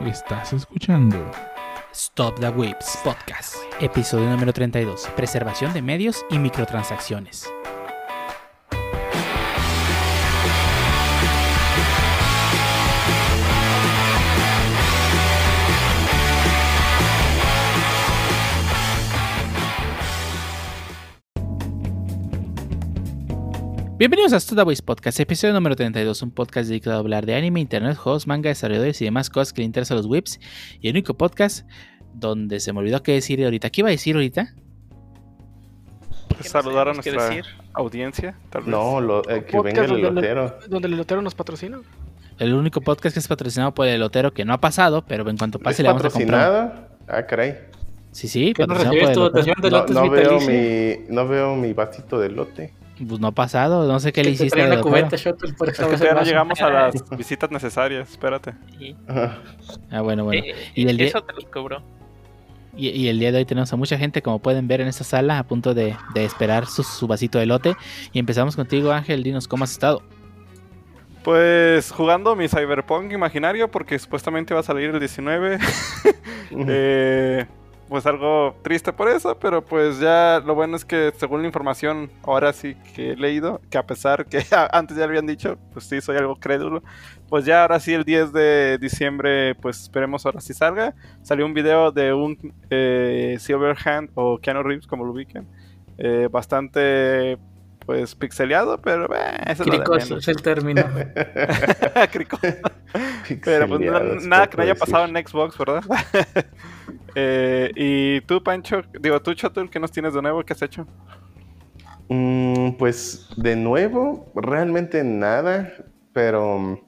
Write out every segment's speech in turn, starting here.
Estás escuchando Stop the Whips Podcast, episodio número 32, preservación de medios y microtransacciones. Bienvenidos a Whips Podcast, episodio número 32, un podcast dedicado a hablar de anime, internet, juegos, manga, desarrolladores y demás cosas que le interesan a los whips. Y el único podcast donde se me olvidó qué decir ahorita. ¿Qué iba a decir ahorita? Pues saludar a nuestra decir. audiencia, tal vez. No, lo- eh, que Podcast venga el elotero. Donde el elotero nos patrocina. El único podcast que es patrocinado por el Elotero que no ha pasado, pero en cuanto ¿Es pase le vamos a comprar. patrocinado? Ah, caray. Sí, sí, ¿Qué no recibes tu dotación de No, lotes no veo mi, no veo mi vasito de lote. Pues no ha pasado, no sé qué le hiciste una cubeta, Shuttle, por Es que todavía no llegamos a las visitas necesarias, espérate. Ah, bueno, bueno. eh, Y el día- eso te lo cobró. Y, y el día de hoy tenemos a mucha gente, como pueden ver en esta sala, a punto de, de esperar su, su vasito de lote. Y empezamos contigo, Ángel. Dinos cómo has estado. Pues jugando mi Cyberpunk imaginario, porque supuestamente va a salir el 19. Eh, pues algo triste por eso, pero pues ya lo bueno es que según la información, ahora sí que he leído, que a pesar que antes ya lo habían dicho, pues sí, soy algo crédulo, pues ya ahora sí el 10 de diciembre, pues esperemos ahora sí salga. Salió un video de un eh, Silverhand o Keanu Reeves, como lo ubiquen, eh, bastante pues pixeleado, pero eh, eso es lo de Cricoso es el término. Cricoso. Pero pues no- nada ¿qué que no haya pasado en Xbox, ¿verdad? Eh, y tú, Pancho, digo, tú, Chotul, ¿qué nos tienes de nuevo? ¿Qué has hecho? Mm, pues de nuevo, realmente nada, pero mm,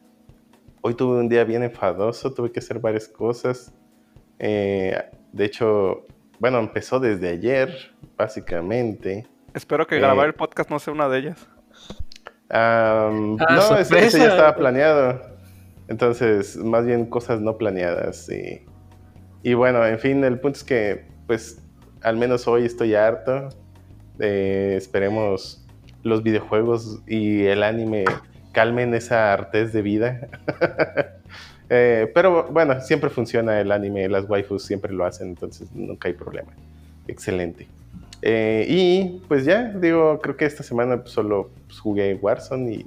hoy tuve un día bien enfadoso, tuve que hacer varias cosas. Eh, de hecho, bueno, empezó desde ayer, básicamente. Espero que Eh. grabar el podcast no sea una de ellas. Ah, no, ese, ese sorpresa. ya estaba planeado. Entonces, más bien cosas no planeadas. Y, y bueno, en fin, el punto es que, pues, al menos hoy estoy harto. Eh, esperemos los videojuegos y el anime calmen esa artez de vida. Eh, pero bueno, siempre funciona el anime, las waifus siempre lo hacen, entonces nunca hay problema. Excelente. Eh, y pues ya, digo, creo que esta semana pues, solo pues, jugué Warzone y,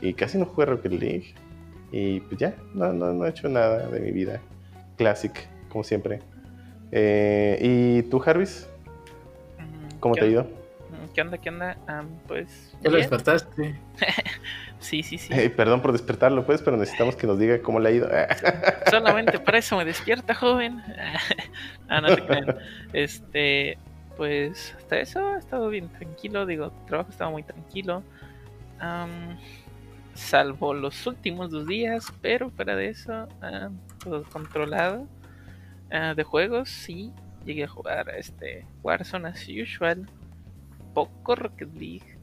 y casi no jugué Rocket League. Y pues ya, no, no, no he hecho nada de mi vida. Classic, como siempre. Eh, ¿Y tú, Jarvis? ¿Cómo ¿Qué te ha ido? onda? ¿Qué onda? ¿Qué onda? Ah, pues. Ya lo despertaste. Sí, sí, sí. Eh, perdón por despertarlo, pues, pero necesitamos que nos diga cómo le ha ido. Solamente para eso me despierta, joven. ah, no te crean. Este, pues hasta eso ha estado bien tranquilo. Digo, el trabajo estaba muy tranquilo. Am, salvo los últimos dos días, pero fuera de eso, ah, todo controlado. Ah, de juegos, sí. Llegué a jugar este Warzone as usual. Poco Rocket League.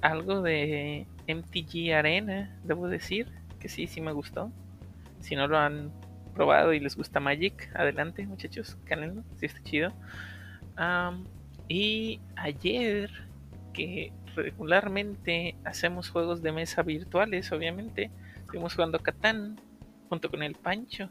Algo de MTG Arena, debo decir. Que sí, sí me gustó. Si no lo han probado y les gusta Magic, adelante muchachos, cálenlo, si está chido. Am, y ayer, que regularmente hacemos juegos de mesa virtuales, obviamente, estuvimos jugando Catán junto con el Pancho.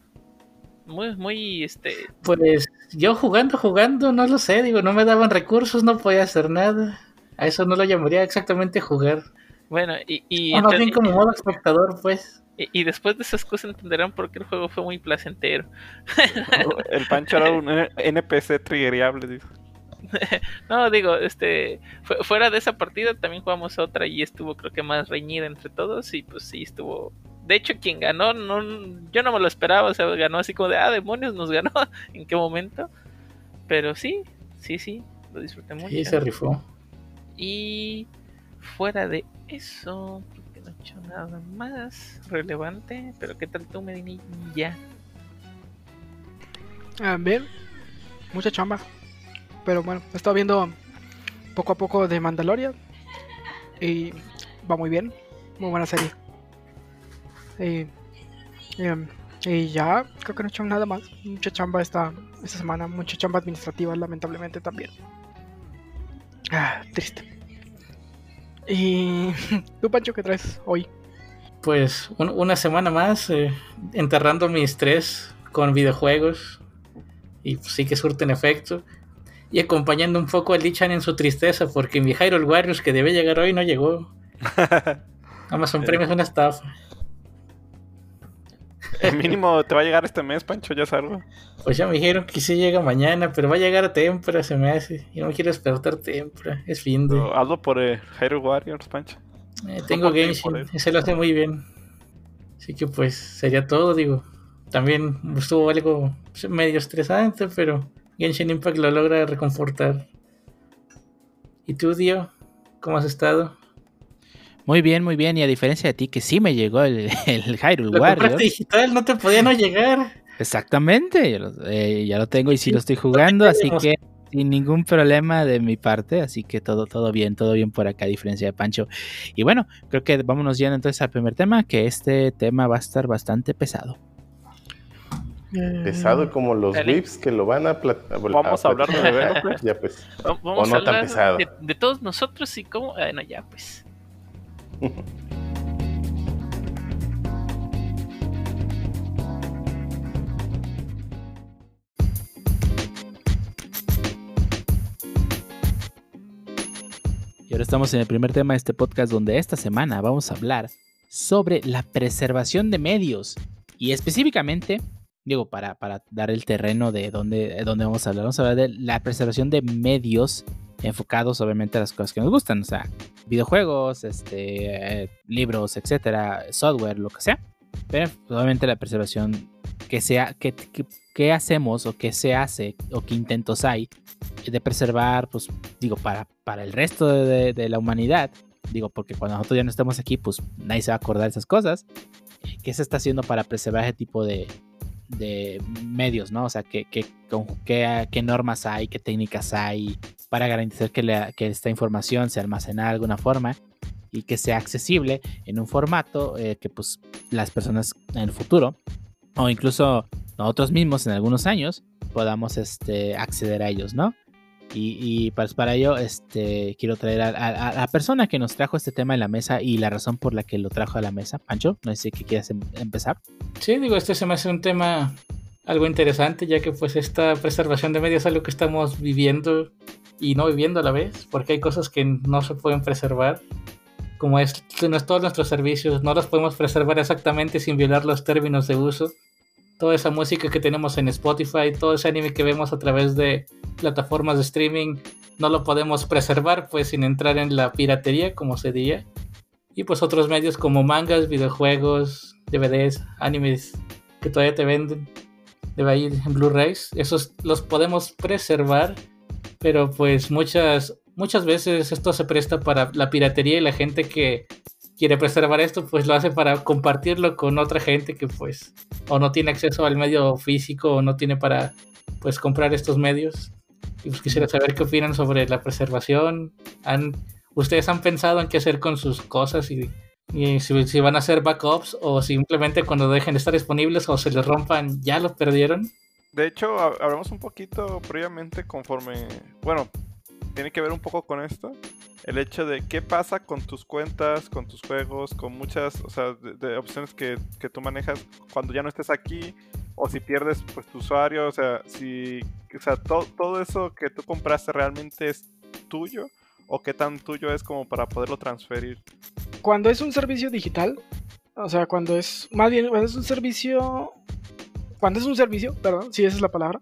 Muy, muy, este, Pues yo jugando, jugando, no lo sé, digo, no me daban recursos, no podía hacer nada. A eso no lo llamaría exactamente jugar. bueno, y, y, O más ente- bien como modo espectador, pues. Y- y después de esas cosas entenderán por qué el juego fue muy placentero. El Pancho era un NPC triggeriable, dice. No, digo, este, fu- fuera de esa partida también jugamos otra y estuvo creo que más reñida entre todos y pues sí estuvo. De hecho, quien ganó, no, yo no me lo esperaba, o sea, ganó así como de, ah, demonios, nos ganó, ¿en qué momento? Pero sí, sí, sí, lo disfruté mucho. Y se rifó. Y fuera de eso, hecho nada más relevante, pero ¿qué tal tú, Medinilla? Ah, bien, mucha chamba. Pero bueno, he estado viendo poco a poco de Mandalorian. Y va muy bien. Muy buena serie. Y, em, y ya, creo que no he hecho nada más. Mucha chamba esta, esta semana. Mucha chamba administrativa, lamentablemente también. Ah, triste. Y tú, Pancho, ¿qué traes hoy? Pues un- una semana más eh, enterrando mi estrés con videojuegos. Y pues, sí que surten efecto. Y acompañando un poco a Lichan en su tristeza, porque mi Hyrule Warriors que debe llegar hoy no llegó. Amazon Prime es una estafa. El mínimo te va a llegar este mes, Pancho, ya salgo. Pues ya me dijeron que sí llega mañana, pero va a llegar a temprano, se me hace. Y no me quiero despertar temprano, es fin de. Pero hazlo por eh, Hyrule Warriors, Pancho. Eh, tengo Genshin, ese lo hace muy bien. Así que pues sería todo, digo. También estuvo algo pues, medio estresante, pero Genshin Impact lo logra reconfortar. ¿Y tú, Dio? ¿Cómo has estado? Muy bien, muy bien. Y a diferencia de ti, que sí me llegó el, el Hyrule Lo digital, no te podía no llegar. Exactamente, ya lo, eh, ya lo tengo y sí lo estoy jugando, así que sin ningún problema de mi parte, así que todo, todo bien, todo bien por acá, a diferencia de Pancho. Y bueno, creo que vámonos ya entonces al primer tema, que este tema va a estar bastante pesado. Pesado como los Dale. whips que lo van a plat- Vamos a hablar de. Ya pues. Vamos no a tan pesado. de, de todos nosotros y cómo. Bueno, ya, pues. Y ahora estamos en el primer tema de este podcast donde esta semana vamos a hablar sobre la preservación de medios. Y específicamente, digo, para, para dar el terreno de dónde, de dónde vamos a hablar, vamos a hablar de la preservación de medios enfocados obviamente a las cosas que nos gustan, o sea, videojuegos, este, eh, libros, etcétera, software, lo que sea. Pero obviamente la preservación que sea, que, que- que hacemos o que se hace o qué intentos hay de preservar, pues digo, para, para el resto de, de- la humanidad, digo, porque cuando nosotros ya no estemos aquí, pues nadie se va a acordar de esas cosas. ¿Qué se está haciendo para preservar ese tipo de, de medios, ¿no? O sea, ¿qué, qué, qué normas hay, qué técnicas hay para garantizar que, la- que esta información se almacena de alguna forma y que sea accesible en un formato eh, que pues las personas en el futuro o incluso nosotros mismos en algunos años podamos este, acceder a ellos, ¿no? Y, y pues para ello este, quiero traer a, la persona que nos trajo este tema a la mesa y la razón por la que lo trajo a la mesa. Pancho, no sé si quieres em- empezar. Sí, digo, este se me hace un tema algo interesante, ya que pues esta preservación de medios es algo que estamos viviendo y no viviendo a la vez, porque hay cosas que no se pueden preservar, como es no es todos nuestros servicios, no los podemos preservar exactamente sin violar los términos de uso. Toda esa música que tenemos en Spotify, todo ese anime que vemos a través de plataformas de streaming, no lo podemos preservar pues sin entrar en la piratería, como se diría. Y pues otros medios como mangas, videojuegos, DVDs, animes que todavía te venden de ir en Blu-rays, esos los podemos preservar, pero pues muchas muchas veces esto se presta para la piratería y la gente que quiere preservar esto pues lo hace para compartirlo con otra gente que pues o no tiene acceso al medio físico o no tiene para pues comprar estos medios. Y pues quisiera saber qué opinan sobre la preservación. ¿Han, ¿Ustedes han pensado en qué hacer con sus cosas y y si, si van a hacer backups o simplemente cuando dejen de estar disponibles o se les rompan, ya los perdieron. De hecho, hab- hablamos un poquito previamente conforme, bueno, tiene que ver un poco con esto, el hecho de qué pasa con tus cuentas, con tus juegos, con muchas, o sea, de, opciones que, que tú manejas cuando ya no estés aquí, o si pierdes pues tu usuario, o sea, si, o sea, to- todo eso que tú compraste realmente es tuyo, o qué tan tuyo es como para poderlo transferir. Cuando es un servicio digital, o sea, cuando es, más bien, cuando es un servicio, cuando es un servicio, perdón, si esa es la palabra,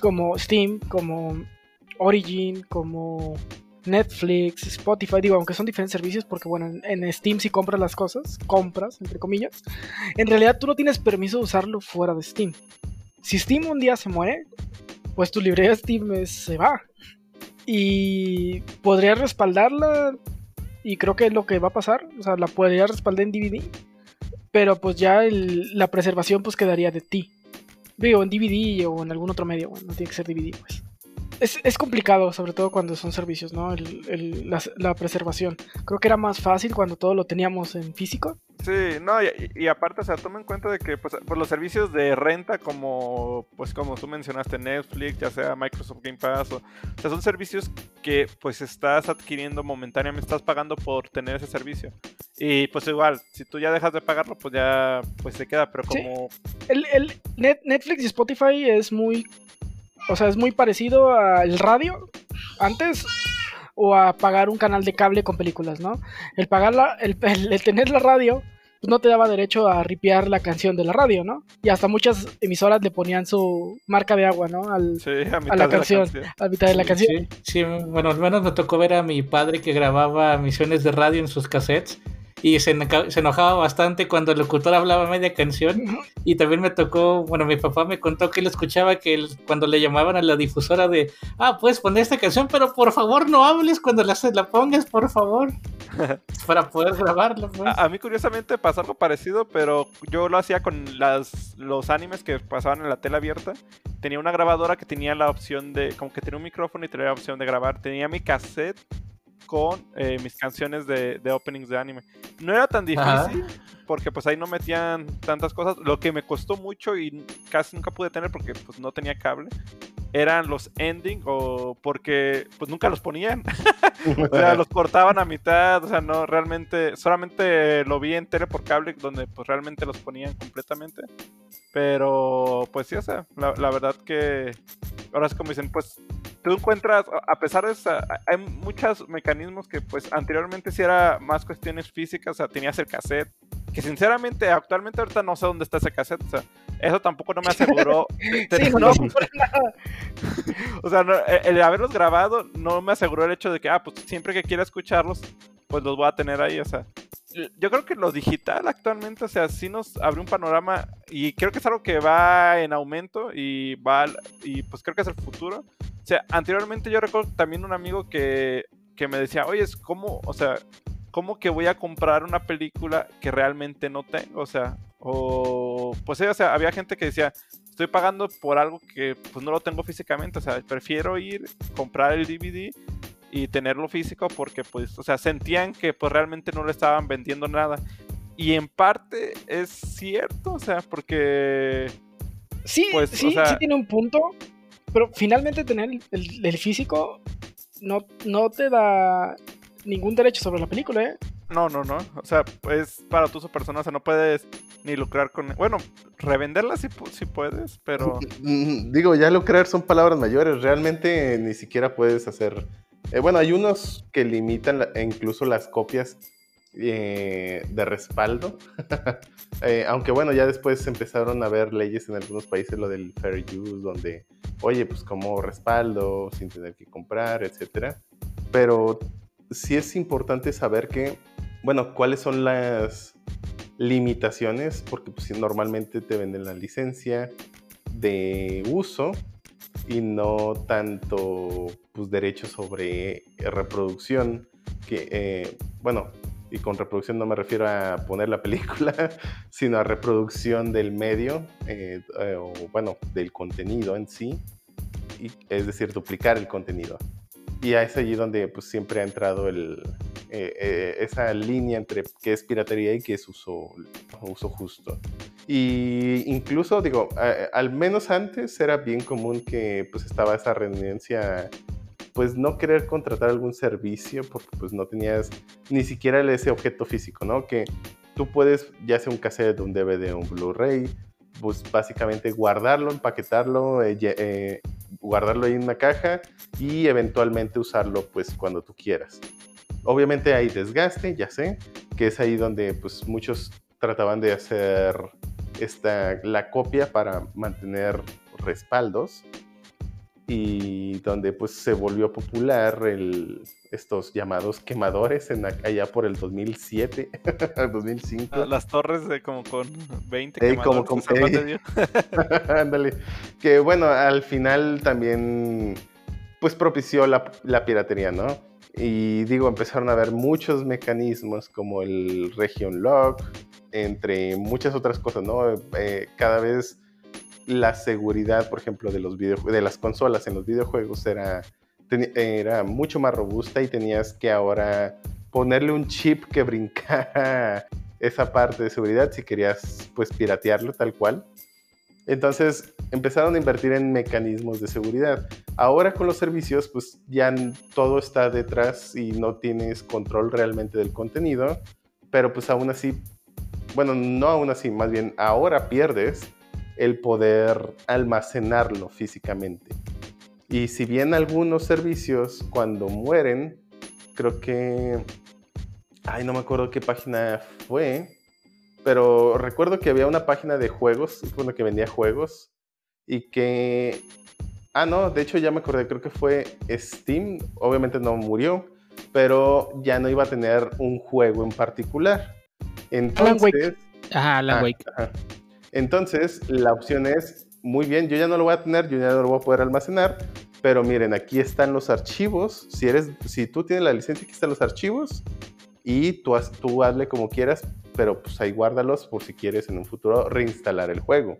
como Steam, como Origin, como Netflix, Spotify, digo, aunque son diferentes servicios, porque bueno, en, Steam si compras las cosas, compras, entre comillas, en realidad tú no tienes permiso de usarlo fuera de Steam. Si Steam un día se muere, pues tu librería Steam se va. Y podrías respaldarla y creo que es lo que va a pasar. O sea, la podría respaldar en DVD. Pero pues ya la preservación pues quedaría de ti. Digo, en DVD o en algún otro medio. Bueno, no tiene que ser DVD, pues. Es, es complicado, sobre todo cuando son servicios, ¿no? El- el- la, la preservación. Creo que era más fácil cuando todo lo teníamos en físico. Sí, no, y, y aparte, o sea, toma en cuenta de que pues, pues, los servicios de renta como, pues como tú mencionaste, Netflix, ya sea Microsoft Game Pass, o, o sea, son servicios que pues estás adquiriendo momentáneamente, estás pagando por tener ese servicio. Y pues igual, si tú ya dejas de pagarlo, pues ya pues se queda, pero Sí. como... El, el Net- Netflix y Spotify es muy. O sea, es muy parecido al radio antes o a pagar un canal de cable con películas, ¿no? El pagar la, el, el- el tener la radio pues no te daba derecho a ripear la canción de la radio, ¿no? Y hasta muchas emisoras le ponían su marca de agua, ¿no? Al, Sí, a mitad a la de canción, a mitad de la Sí, canción. Sí, sí, bueno, al menos me tocó ver a mi padre que grababa misiones de radio en sus cassettes y se, se enojaba bastante cuando el locutor hablaba media canción. Y también me tocó, bueno, mi papá me contó que él escuchaba que él- cuando le llamaban a la difusora de, ah, puedes poner esta canción, pero por favor no hables cuando la, la pongas, por favor, para poder grabarla. Pues. A, a mí curiosamente pasó algo parecido, pero yo lo hacía con las, los animes que pasaban en la tela abierta. Tenía una grabadora que tenía la opción de, como que tenía un micrófono y tenía la opción de grabar. Tenía mi cassette con eh, mis canciones de, de openings de anime. No era tan Ajá. difícil, porque pues ahí no metían tantas cosas. Lo que me costó mucho y casi nunca pude tener porque pues no tenía cable, eran los ending o porque pues nunca los ponían. O sea, los cortaban a mitad, o sea, no, realmente, solamente lo vi en tele por cable, donde pues realmente los ponían completamente. Pero, pues sí, o sea, la, la verdad que, ahora es como dicen, pues tú encuentras, a- a pesar de eso, hay muchos mecanismos que pues anteriormente sí era más cuestiones físicas, o sea, tenías el cassette, que sinceramente actualmente ahorita no sé dónde está ese cassette, o sea, eso tampoco no me aseguró. Sí, no, nada. o sea, no, el, el haberlos grabado no me aseguró el hecho de que, ah, pues siempre que quiera escucharlos, pues los voy a tener ahí, o sea. Yo creo que lo digital actualmente, o sea, sí nos abre un panorama y creo que es algo que va en aumento y va, y pues creo que es el futuro. O sea, anteriormente yo recuerdo también un amigo que, que me decía, oye, es como, o sea, ¿cómo que voy a comprar una película que realmente no tengo? O sea, o, pues o sea, había gente que decía, estoy pagando por algo que pues no lo tengo físicamente, o sea, prefiero ir, comprar el DVD y tenerlo físico porque pues, o sea, sentían que pues realmente no le estaban vendiendo nada. Y en parte es cierto, o sea, porque Sí, Pues, o sí, sea- sí tiene un punto, pero finalmente tener el físico no, no te da ningún derecho sobre la película, ¿eh? No, no, no, o sea, es para tu persona, o sea, no puedes ni lucrar con, bueno, revenderla sí, pu- sí puedes, pero Digo, ya lucrar son palabras mayores. Realmente ni siquiera puedes hacer. eh, bueno, hay unos que limitan e incluso las copias eh, de respaldo. Eh, aunque bueno, ya después empezaron a haber leyes en algunos países, lo del fair use, donde, oye, pues como respaldo, sin tener que comprar, etcétera. Pero sí es importante saber que, bueno, cuáles son las limitaciones, porque pues, normalmente te venden la licencia de uso y no tanto pues, derechos sobre reproducción, que, eh, bueno, y con reproducción no me refiero a poner la película, sino a reproducción del medio, eh, eh, o bueno, del contenido en sí, y, es decir, duplicar el contenido. Y es allí donde pues, siempre ha entrado el, eh, eh, esa línea entre qué es piratería y qué es uso, justo. Y incluso, digo, al menos antes era bien común que pues estaba esa renuencia, pues no querer contratar algún servicio porque pues no tenías ni siquiera ese objeto físico, ¿no? Que tú puedes, ya sea un cassette, un DVD, un Blu-ray, pues básicamente guardarlo, empaquetarlo, eh, eh, guardarlo ahí en una caja y eventualmente usarlo pues cuando tú quieras. Obviamente hay desgaste, ya sé, que es ahí donde pues muchos trataban de hacer esta, la copia para mantener respaldos y donde pues se volvió popular el, estos llamados quemadores en, allá por el 2007, 2005. ah, las torres de como con 20 Ey, como quemadores, con- o sea, ¿cuánto ey. dio? Ándale. Que bueno, al final también pues propició la, la piratería, ¿no? Y digo, empezaron a haber muchos mecanismos como el Region Lock, entre muchas otras cosas, ¿no? Eh, cada vez la seguridad, por ejemplo, de, los videojue- de las consolas en los videojuegos era, era mucho más robusta y tenías que ahora ponerle un chip que brincara esa parte de seguridad si querías pues piratearlo tal cual. Entonces empezaron a invertir en mecanismos de seguridad. Ahora con los servicios pues ya todo está detrás y no tienes control realmente del contenido pero pues aún así, bueno, no aún así, más bien ahora pierdes el poder almacenarlo físicamente. Y si bien algunos servicios cuando mueren, creo que... Ay, no me acuerdo qué página fue, pero recuerdo que había una página de juegos, bueno, que vendía juegos, y que... Ah, no, de hecho ya me acordé, creo que fue Steam, obviamente no murió, pero ya no iba a tener un juego en particular. Entonces... Ajá, Alan ah, Wake. Entonces, la opción es, muy bien, yo ya no lo voy a tener, yo ya no lo voy a poder almacenar, pero miren, aquí están los archivos. Si, eres, si tú tienes la licencia, aquí están los archivos y tú, tú hazle como quieras, pero pues ahí guárdalos por si quieres en un futuro reinstalar el juego.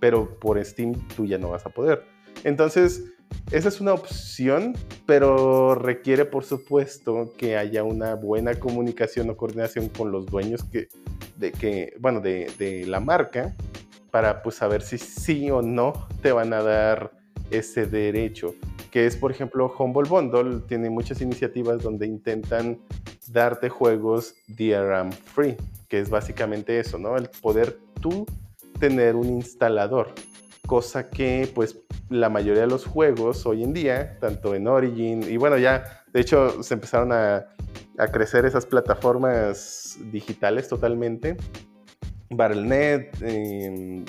Pero por Steam tú ya no vas a poder. Entonces, esa es una opción, pero requiere, por supuesto, que haya una buena comunicación o coordinación con los dueños que, de, que, bueno, de, de la marca para pues saber si sí o no te van a dar ese derecho, que es por ejemplo Humble Bundle, tiene muchas iniciativas donde intentan darte juegos DRM free, que es básicamente eso, ¿no? El poder tú tener un instalador, cosa que pues la mayoría de los juegos hoy en día, tanto en Origin y bueno ya, de hecho se empezaron a, a crecer esas plataformas digitales totalmente. Battle.net,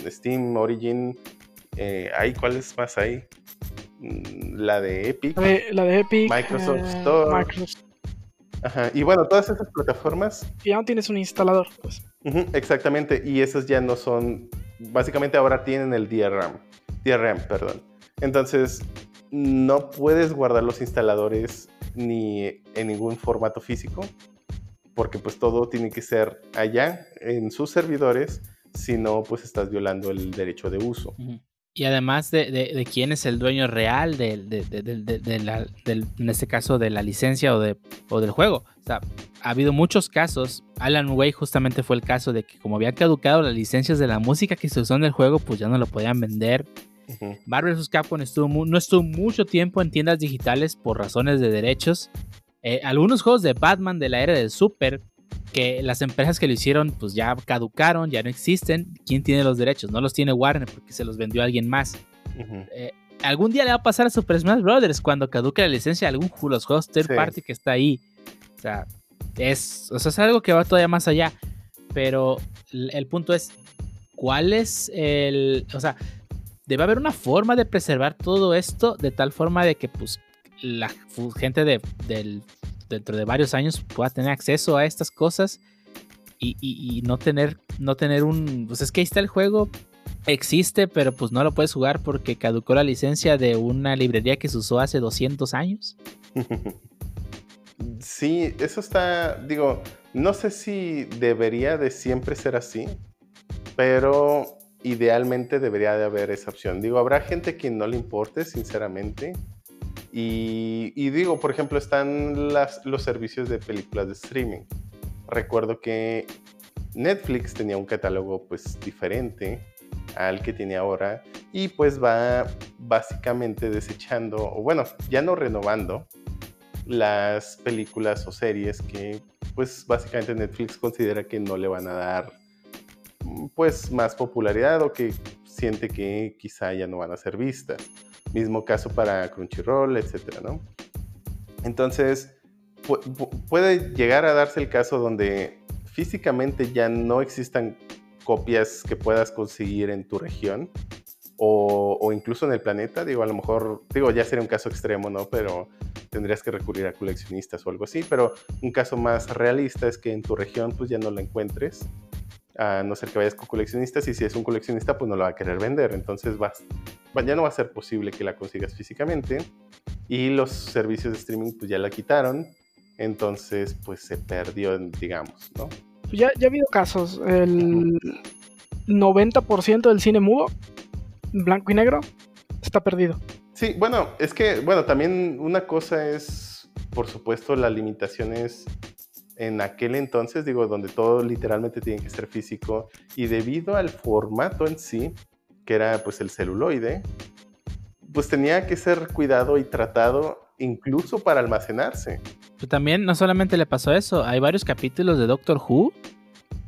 Steam, Origin, eh, ¿Hay cuáles más hay? Mm, la de Epic. La de, Epic. Microsoft eh, Store. Ajá. Y bueno, todas esas plataformas. Y aún tienes un instalador, pues. exactamente. Y esas ya no son. Básicamente ahora tienen el DRM. DRM, perdón. Entonces, no puedes guardar los instaladores ni en ningún formato físico. Porque pues todo tiene que ser allá en sus servidores. Si no, pues estás violando el derecho de uso. Y además de, quién es el dueño real de, la, en este caso de la licencia o, de, o del juego. O sea, ha habido muchos casos. Alan Way justamente fue el caso de que como habían caducado las licencias de la música que se usó en el juego, pues ya no lo podían vender. Marvel vs. Capcom estuvo no estuvo mucho tiempo en tiendas digitales por razones de derechos. Eh, algunos juegos de Batman de la era del Super que las empresas que lo hicieron pues ya caducaron, ya no existen. ¿Quién tiene los derechos? No los tiene Warner porque se los vendió a alguien más. Eh, algún día le va a pasar a Super Smash Brothers cuando caduque la licencia de algún los juegos third party que está ahí. O sea, es, o sea, es algo que va todavía más allá. Pero el punto es, ¿cuál es el... O sea, debe haber una forma de preservar todo esto de tal forma de que pues la gente de, dentro de varios años pueda tener acceso a estas cosas y, no tener no tener un pues es que ahí está el juego existe pero pues no lo puedes jugar porque caducó la licencia de una librería que se usó hace 200 años. Sí eso está digo no sé si debería de siempre ser así pero idealmente debería de haber esa opción. Digo habrá gente que no le importe sinceramente y, digo, por ejemplo, están los servicios de películas de streaming. Recuerdo que Netflix tenía un catálogo pues diferente al que tiene ahora y pues va básicamente desechando, o bueno, ya no renovando las películas o series que pues básicamente Netflix considera que no le van a dar pues más popularidad o que siente que quizá ya no van a ser vistas. Mismo caso para Crunchyroll, etcétera, ¿no? Entonces, puede llegar a darse el caso donde físicamente ya no existan copias que puedas conseguir en tu región o, incluso en el planeta. Digo, a lo mejor, digo, ya sería un caso extremo, ¿no? Pero tendrías que recurrir a coleccionistas o algo así. Pero un caso más realista es que en tu región pues ya no la encuentres a no ser que vayas con coleccionistas y si es un coleccionista pues no lo va a querer vender, entonces vas, ya no va a ser posible que la consigas físicamente y los servicios de streaming pues ya la quitaron, entonces pues se perdió, digamos, ¿no? Ya, ya ha habido casos, el 90% del cine mudo, blanco y negro, está perdido. Sí, bueno, es que, bueno, también una cosa es, por supuesto, las limitaciones en aquel entonces, digo, donde todo literalmente tiene que ser físico y debido al formato en sí, que era pues el celuloide, pues tenía que ser cuidado y tratado incluso para almacenarse. Pero también no solamente le pasó eso, hay varios capítulos de Doctor Who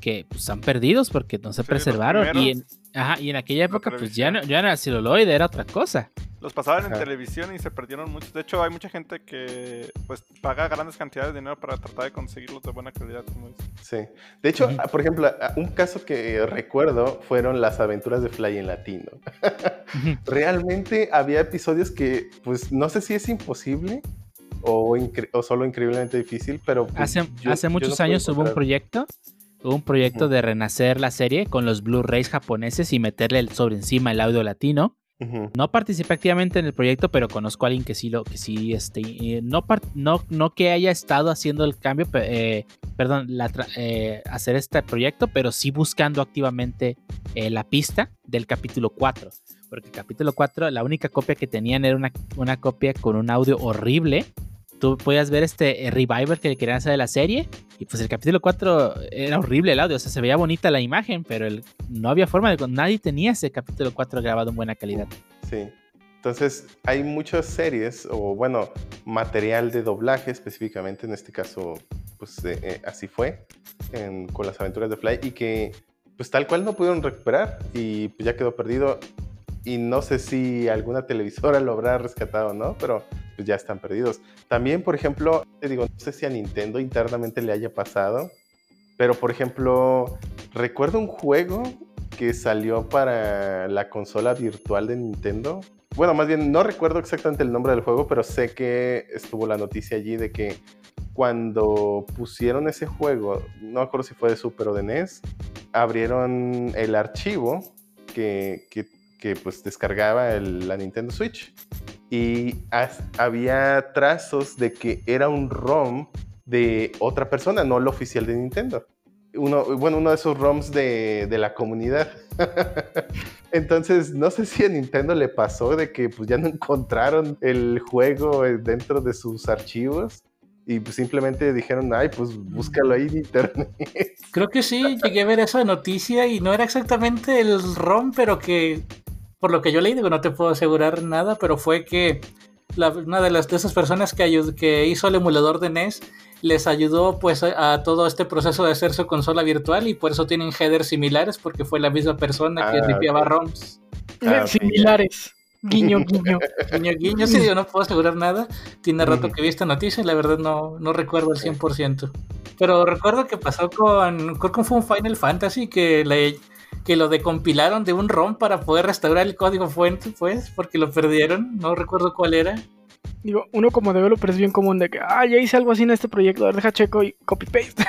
que pues, están perdidos porque no se Sí, preservaron. Y en, ajá, y en aquella época, pues ya no, ya no era celuloide, era otra cosa. Los pasaban en televisión y se perdieron muchos. De hecho, hay mucha gente que pues paga grandes cantidades de dinero para tratar de conseguirlos de buena calidad, como. Sí. De hecho, por ejemplo, un caso que recuerdo fueron las aventuras de Fly en latino. Realmente había episodios que, pues, no sé si es imposible o, incre- o solo increíblemente difícil, pero... pues, Hace, yo- hace muchos no años hubo un proyecto. Hubo un proyecto de renacer la serie con los Blu-rays japoneses y meterle sobre encima el audio latino. No participé activamente en el proyecto, pero conozco a alguien que sí lo, que sí, este, eh, no, no, no que haya estado haciendo el cambio, eh, perdón, eh, hacer este proyecto, pero sí buscando activamente la pista del capítulo 4. Porque el capítulo 4, la única copia que tenían era una, una copia con un audio horrible. Tú podías ver este eh, revival que le querían hacer de la serie. Y pues el capítulo 4 era horrible el audio. O sea, se veía bonita la imagen, pero el- no había forma de. Nadie tenía ese capítulo 4 grabado en buena calidad. Sí. Entonces, hay muchas series, o bueno, material de doblaje específicamente, en este caso, pues eh, eh, así fue, en- con las aventuras de Fly, y que pues tal cual no pudieron recuperar y pues ya quedó perdido. Y no sé si alguna televisora lo habrá rescatado no, pero pues ya están perdidos. También, por ejemplo, te digo, no sé si a Nintendo internamente le haya pasado, pero por ejemplo, recuerdo un juego que salió para la consola virtual de Nintendo. Bueno, más bien no recuerdo exactamente el nombre del juego, pero sé que estuvo la noticia allí de que cuando pusieron ese juego, no me acuerdo si fue de Super o de NES, abrieron el archivo que, que- que, pues descargaba el- la Nintendo Switch y as- había trazos de que era un ROM de otra persona, no el oficial de Nintendo. Uno, bueno, uno de esos ROMs de, de la comunidad. Entonces, no sé si a Nintendo le pasó de que pues, ya no encontraron el juego dentro de sus archivos y pues, simplemente dijeron, ay, pues búscalo ahí en internet. Creo que sí, llegué a ver esa noticia y no era exactamente el ROM, pero que, por lo que yo leí, digo, no te puedo asegurar nada, pero fue que la- una de las de esas personas que, ayud- que hizo el emulador de NES les ayudó pues a, a todo este proceso de hacer su consola virtual y por eso tienen headers similares porque fue la misma persona que Ah, limpiaba ok. ROMs. Ah, ok, Similares. Guiño, guiño. Guiño, guiño, sí, digo, no puedo asegurar nada. Tiene rato Ujú. que vi esta noticia y la verdad no, no recuerdo al 100%. Pero recuerdo que pasó con, creo que fue un Final Fantasy que, le, que lo decompilaron de un ROM para poder restaurar el código fuente, pues, porque lo perdieron. No recuerdo cuál era. Digo, uno como developer es bien común de que, ah, ya hice algo así en este proyecto, a ver, deja checo y copy-paste.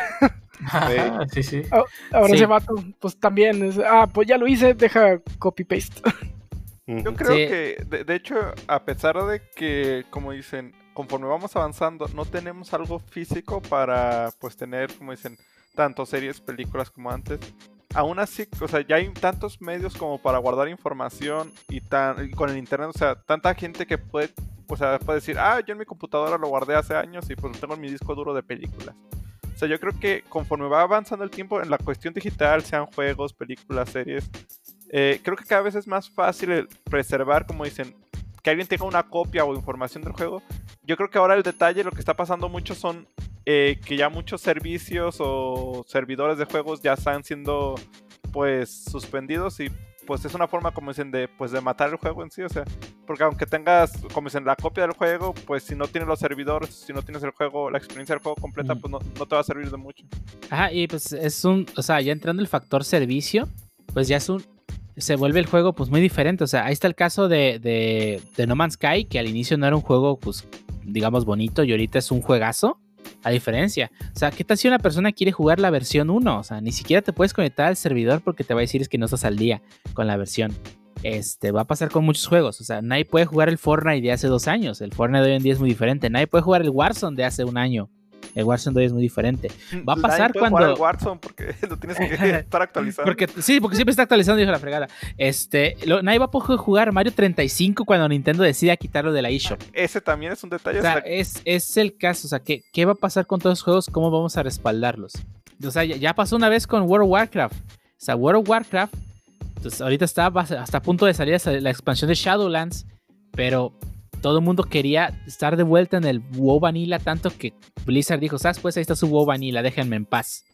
Sí, sí. Ahora Sí. ese vato, pues también, es, ah, pues ya lo hice, deja copy-paste. Yo creo Sí. que, de, de hecho, a pesar de que, como dicen, conforme vamos avanzando, no tenemos algo físico para, pues, tener, como dicen, tanto series, películas como antes. Aún así, o sea, ya hay tantos medios como para guardar información y, tan, con el internet, o sea, tanta gente que puede, o sea, puede decir, ah, yo en mi computadora lo guardé hace años y pues tengo en mi disco duro de películas. O sea, yo creo que conforme va avanzando el tiempo en la cuestión digital, sean juegos, películas, series, eh, creo que cada vez es más fácil preservar, como dicen, que alguien tenga una copia o información del juego. Yo creo que ahora el detalle, lo que está pasando mucho son eh, que ya muchos servicios o servidores de juegos ya están siendo pues suspendidos y pues es una forma como dicen de pues de matar el juego en sí, o sea, porque aunque tengas como dicen la copia del juego, pues si no tienes los servidores, si no tienes el juego, la experiencia del juego completa, Mm. pues no, no te va a servir de mucho. Ajá, y pues es un, o sea, ya entrando el factor servicio, pues ya es un, se vuelve el juego pues muy diferente, o sea, ahí está el caso de, de, de No Man's Sky, que al inicio no era un juego pues, digamos, bonito y ahorita es un juegazo, a diferencia, o sea, ¿qué tal si una persona quiere jugar la versión 1? O sea, ni siquiera te puedes conectar al servidor porque te va a decir es que no estás al día con la versión. Este, va a pasar con muchos juegos. O sea, nadie puede jugar el Fortnite de hace dos años. El Fortnite de hoy en día es muy diferente. Nadie puede jugar el Warzone de hace un año. El Warzone de hoy es muy diferente. Va a Nadie pasar jugar cuando- al Warzone porque lo tienes que estar actualizando. Porque, sí, porque siempre está actualizando, dijo la fregada. Este, lo- nadie va a poder jugar Mario 35 cuando Nintendo decida quitarlo de la eShop. Ese también es un detalle. O sea, es, es el caso. O sea, ¿qué, ¿qué va a pasar con todos los juegos? ¿Cómo vamos a respaldarlos? O sea, ya, ya pasó una vez con World of Warcraft. O sea, World of Warcraft, pues ahorita está hasta a punto de salir la expansión de Shadowlands, pero todo el mundo quería estar de vuelta en el WoW Vanilla, tanto que Blizzard dijo, ¿sabes? Pues ahí está su WoW Vanilla, déjenme en paz.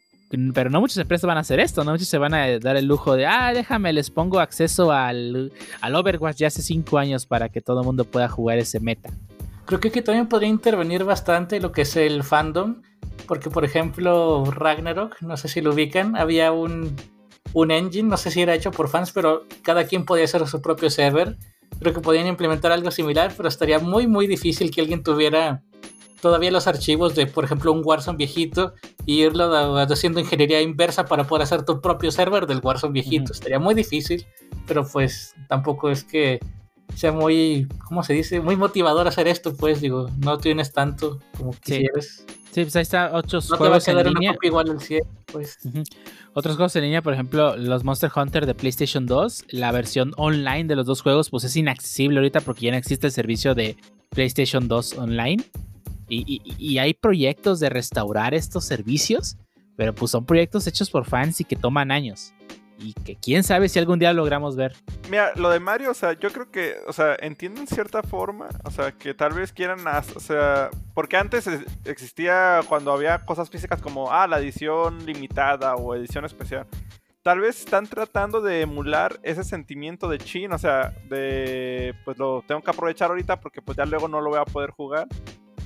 pero no muchas empresas van a hacer esto, no muchos se van a dar el lujo de, ah, déjame, les pongo acceso al, al Overwatch ya hace cinco años para que todo el mundo pueda jugar ese meta. Creo que, también podría intervenir bastante lo que es el fandom, porque por ejemplo Ragnarok, no sé si lo ubican, había un, un engine, no sé si era hecho por fans, pero cada quien podía hacer su propio server. Creo que podían implementar algo similar, pero estaría muy muy difícil que alguien tuviera todavía los archivos de, por ejemplo, un Warzone viejito y irlo haciendo ingeniería inversa para poder hacer tu propio server del Warzone viejito. Estaría muy difícil, pero pues tampoco es que sea muy, ¿cómo se dice? Muy motivador hacer esto, pues digo, no tienes tanto como quisieras. Sí, pues ahí está otros no juegos te va a en quedar línea. una copia igual al 100, pues. Otros juegos en línea, por ejemplo, los Monster Hunter de PlayStation 2, la versión online de los dos juegos, pues es inaccesible ahorita porque ya no existe el servicio de PlayStation 2 online. Y, y- y hay proyectos de restaurar estos servicios, pero pues son proyectos hechos por fans y que toman años. Y que quién sabe si algún día logramos ver. Mira, lo de Mario, o sea, yo creo que, o sea, entiendo en cierta forma, o sea, que tal vez quieran, o sea, porque antes es- existía cuando había cosas físicas como, ah, la edición limitada o edición especial. Tal vez están tratando de emular ese sentimiento de chin, o sea, de, pues lo tengo que aprovechar ahorita porque pues ya luego no lo voy a poder jugar.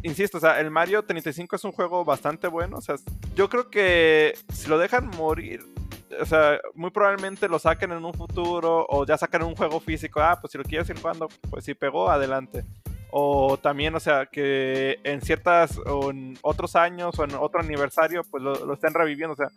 Insisto, o sea, el Mario 35 es un juego bastante bueno, o sea, yo creo que si lo dejan morir, o sea, muy probablemente lo saquen en un futuro o ya sacan un juego físico. Ah, pues si lo quieres ir jugando, pues si pegó, adelante. O también, o sea, que en ciertas o en otros años o en otro aniversario, pues lo, lo estén reviviendo. O sea,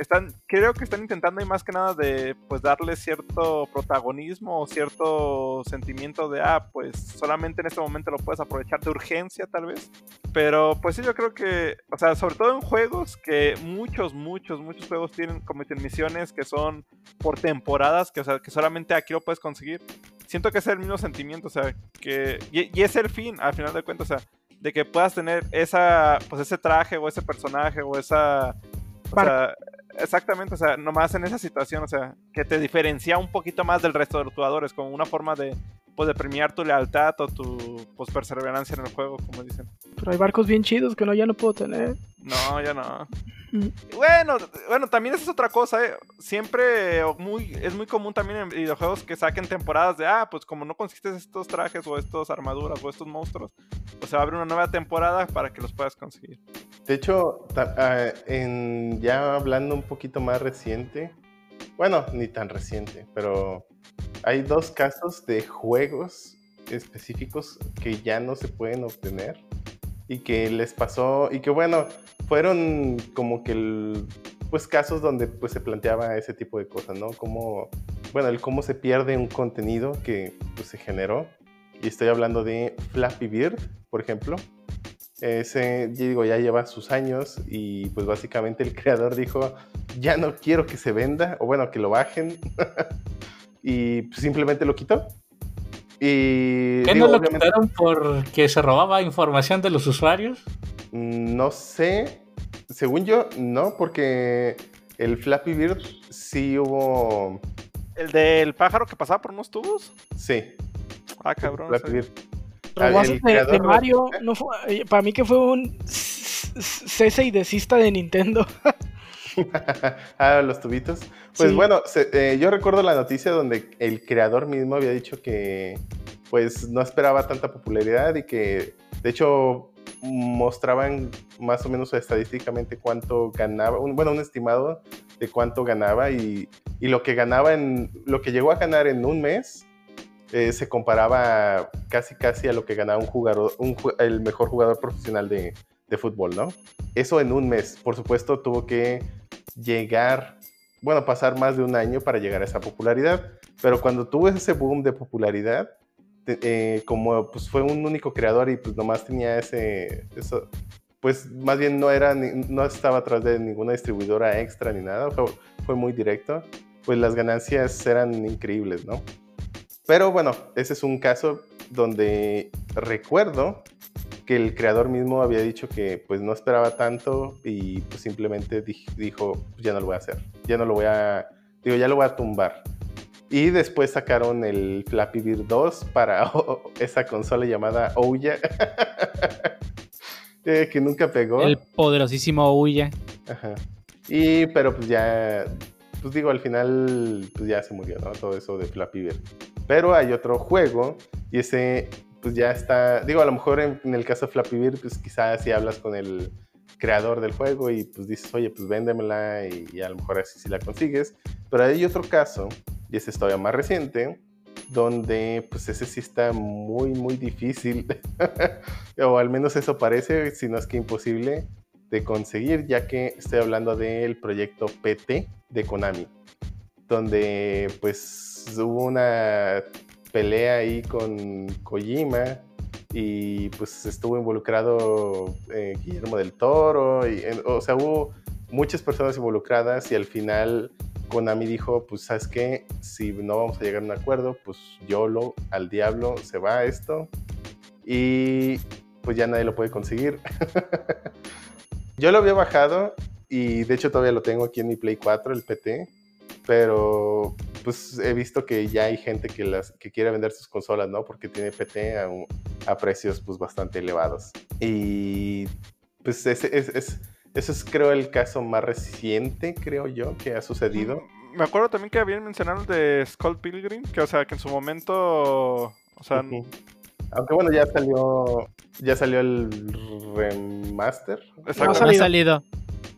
están, creo que están intentando y más que nada de pues darle cierto protagonismo o cierto sentimiento de ah, pues solamente en este momento lo puedes aprovechar de urgencia tal vez. Pero pues sí, yo creo que, o sea, sobre todo en juegos que muchos, muchos, muchos juegos tienen como misiones que son por temporadas, que, o sea, que solamente aquí lo puedes conseguir. Siento que es el mismo sentimiento, o sea, que... Y, y es el fin, al final de cuentas, o sea, de que puedas tener esa, pues ese traje o ese personaje o esa... O sea, exactamente, o sea, nomás en esa situación, o sea, que te diferencia un poquito más del resto de los jugadores, como una forma de, pues, de premiar tu lealtad o tu, pues, perseverancia en el juego, como dicen. Pero hay barcos bien chidos que no ya no puedo tener. No, ya no. Mm. Bueno, bueno, también esa es otra cosa, ¿eh? Siempre muy, es muy común también en videojuegos que saquen temporadas de, ah, pues como no consigues estos trajes o estos armaduras o estos monstruos, pues se abre una nueva temporada para que los puedas conseguir. De hecho, ah, en, ya hablando un poquito más reciente, bueno, ni tan reciente, pero hay dos casos de juegos específicos que ya no se pueden obtener y que les pasó, y que bueno, fueron como que el- pues casos donde pues se planteaba ese tipo de cosas, ¿no? Como, bueno, el cómo se pierde un contenido que pues, se generó. Y estoy hablando de Flappy Bird, por ejemplo. Ese, yo digo, ya lleva sus años y pues básicamente el creador dijo, ya no quiero que se venda, o bueno, que lo bajen. y pues, simplemente lo quitó. Y ¿Qué digo, no lo obviamente, quitaron porque se robaba información de los usuarios? mm, no sé, según yo, no, porque el Flappy Bird sí hubo, ¿El del pájaro que pasaba por unos tubos? sí, Ah, cabrón. Flappy. Bird. El de, Mario, no fue- eh, para mí que fue un cese y desista de Nintendo. ah, los tubitos. Pues Sí. bueno, se- eh, yo recuerdo la noticia donde el creador mismo había dicho que pues no esperaba tanta popularidad y que de hecho mostraban más o menos estadísticamente cuánto ganaba, un- bueno, un estimado de cuánto ganaba y, y lo que ganaba en, lo que llegó a ganar en un mes eh, se comparaba casi casi a lo que ganaba un jugador, el mejor jugador profesional de, fútbol, ¿no? Eso en un mes. Por supuesto, tuvo que llegar, bueno, pasar más de un año para llegar a esa popularidad. Pero cuando tuvo ese boom de popularidad, eh, como pues fue un único creador y pues nomás tenía ese, pues más bien no era, no estaba atrás de ninguna distribuidora extra ni nada, fue muy directo, pues las ganancias eran increíbles, ¿no? Pero bueno, ese es un caso donde recuerdo que el creador mismo había dicho que pues no esperaba tanto y pues simplemente di- dijo, "Pues, ya no lo voy a hacer, ya no lo voy a, digo, ya lo voy a tumbar. Y después sacaron el Flappy Bird 2 para esa consola llamada Ouya, eh, que nunca pegó. El poderosísimo Ouya. Ajá. Y, pero pues ya, pues digo, al final, pues ya se murió, ¿no? Todo eso de Flappy Bird. Pero hay otro juego y ese, pues ya está, digo, a lo mejor en, en el caso de Flappy Bird, pues quizás si hablas con el creador del juego y pues dices, oye, pues véndemela y, y a lo mejor así sí la consigues. Pero hay otro caso, y ese es todavía más reciente, donde pues ese sí está muy, muy difícil, o al menos eso parece, si no es que imposible de conseguir, ya que estoy hablando del proyecto PT de Konami, donde pues hubo una pelea ahí con Kojima y pues estuvo involucrado eh, Guillermo del Toro, y, en- o sea, hubo muchas personas involucradas y al final Konami dijo, pues sabes qué, si no vamos a llegar a un acuerdo, pues YOLO, al diablo, se va esto y pues ya nadie lo puede conseguir. Yo lo había bajado y de hecho todavía lo tengo aquí en mi Play 4, el PT, pero pues he visto que ya hay gente que, las, que quiere vender sus consolas, ¿no? Porque tiene PT a, un- a precios pues bastante elevados. Y pues ese, es, es- eso es creo el caso más reciente, creo yo, que ha sucedido. Me acuerdo también que habían mencionado el de Skull Pilgrim, que o sea, que en su momento, o sea, Ujú. Aunque bueno, ya salió, ya salió el remaster. No ha exacto. No ha salido. salido.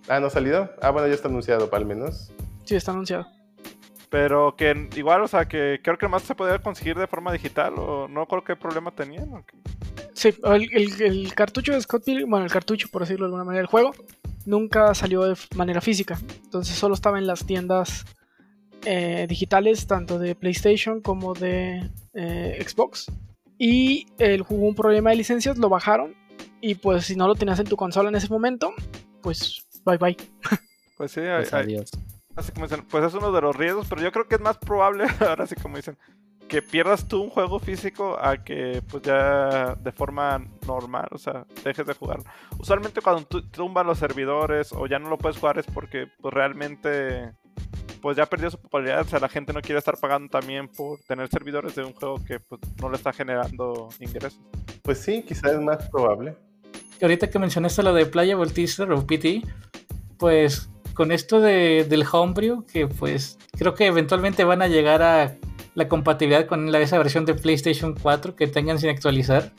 Ah, ¿no ha salido? Ah, bueno, ya está anunciado, al menos. Sí, está anunciado. Pero que igual, o sea, que creo que más se podía conseguir de forma digital, o no creo qué problema tenían. o qué. Sí, el, el- el cartucho de Scott Pilgrim, bueno, el cartucho, por decirlo de alguna manera, el juego, nunca salió de manera física. Entonces solo estaba en las tiendas eh, digitales, tanto de PlayStation como de eh, Xbox. Y el, hubo un problema de licencias, lo bajaron. Y pues si no lo tenías en tu consola en ese momento, pues bye bye. Pues sí, hay- Pues hay- adiós. Así como dicen, pues es uno de los riesgos, pero yo creo que es más probable, ahora sí como dicen, que pierdas tú un juego físico a que pues ya de forma normal, o sea, dejes de jugarlo. Usualmente cuando tú tumban los servidores o ya no lo puedes jugar es porque pues realmente pues ya perdió su popularidad, o sea, la gente no quiere estar pagando también por tener servidores de un juego que pues no le está generando ingresos. Pues sí, quizás es más probable. que ahorita que mencionaste lo de Playable Teaser o PT, pues con esto de, del Homebrew, que pues creo que eventualmente van a llegar a la compatibilidad con la, esa versión de PlayStation 4 que tengan sin actualizar.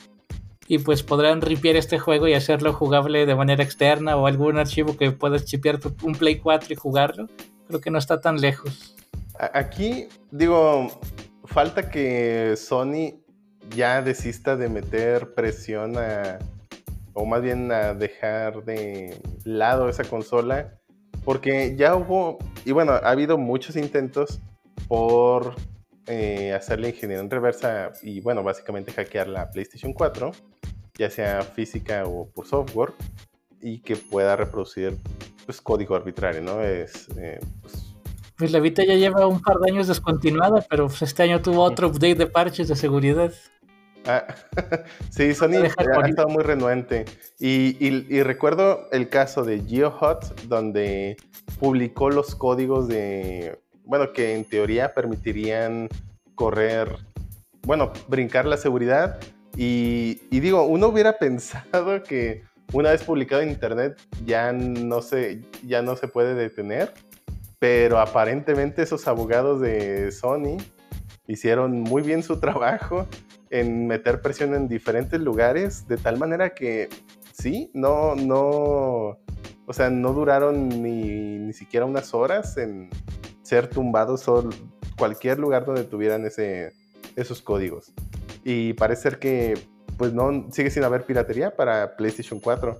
Y pues podrán ripiar este juego y hacerlo jugable de manera externa o algún archivo que puedas chipear un Play 4 y jugarlo. Creo que no está tan lejos. Aquí, digo, falta que Sony ya desista de meter presión a, o más bien a dejar de lado esa consola, porque ya hubo, y bueno, ha habido muchos intentos por eh, hacerle ingeniería en reversa y bueno, básicamente hackear la PlayStation 4, ya sea física o por software, y que pueda reproducir pues, código arbitrario, ¿no? Es, eh, pues, Pues la Vita ya lleva un par de años descontinuada, pero pues este año tuvo otro update de parches de seguridad. Ah, sí, Sony ha estado muy renuente. Y, y- y recuerdo el caso de GeoHot, donde publicó los códigos de, bueno, que en teoría permitirían correr, bueno, brincar la seguridad. Y, y digo, uno hubiera pensado que una vez publicado en internet ya no se, ya no se puede detener, pero aparentemente esos abogados de Sony hicieron muy bien su trabajo en meter presión en diferentes lugares, de tal manera que sí, no, no, o sea, no duraron ni, ni siquiera unas horas en ser tumbados o cualquier lugar donde tuvieran ese, esos códigos. Y parece ser que, pues no, sigue sin haber piratería para PlayStation 4,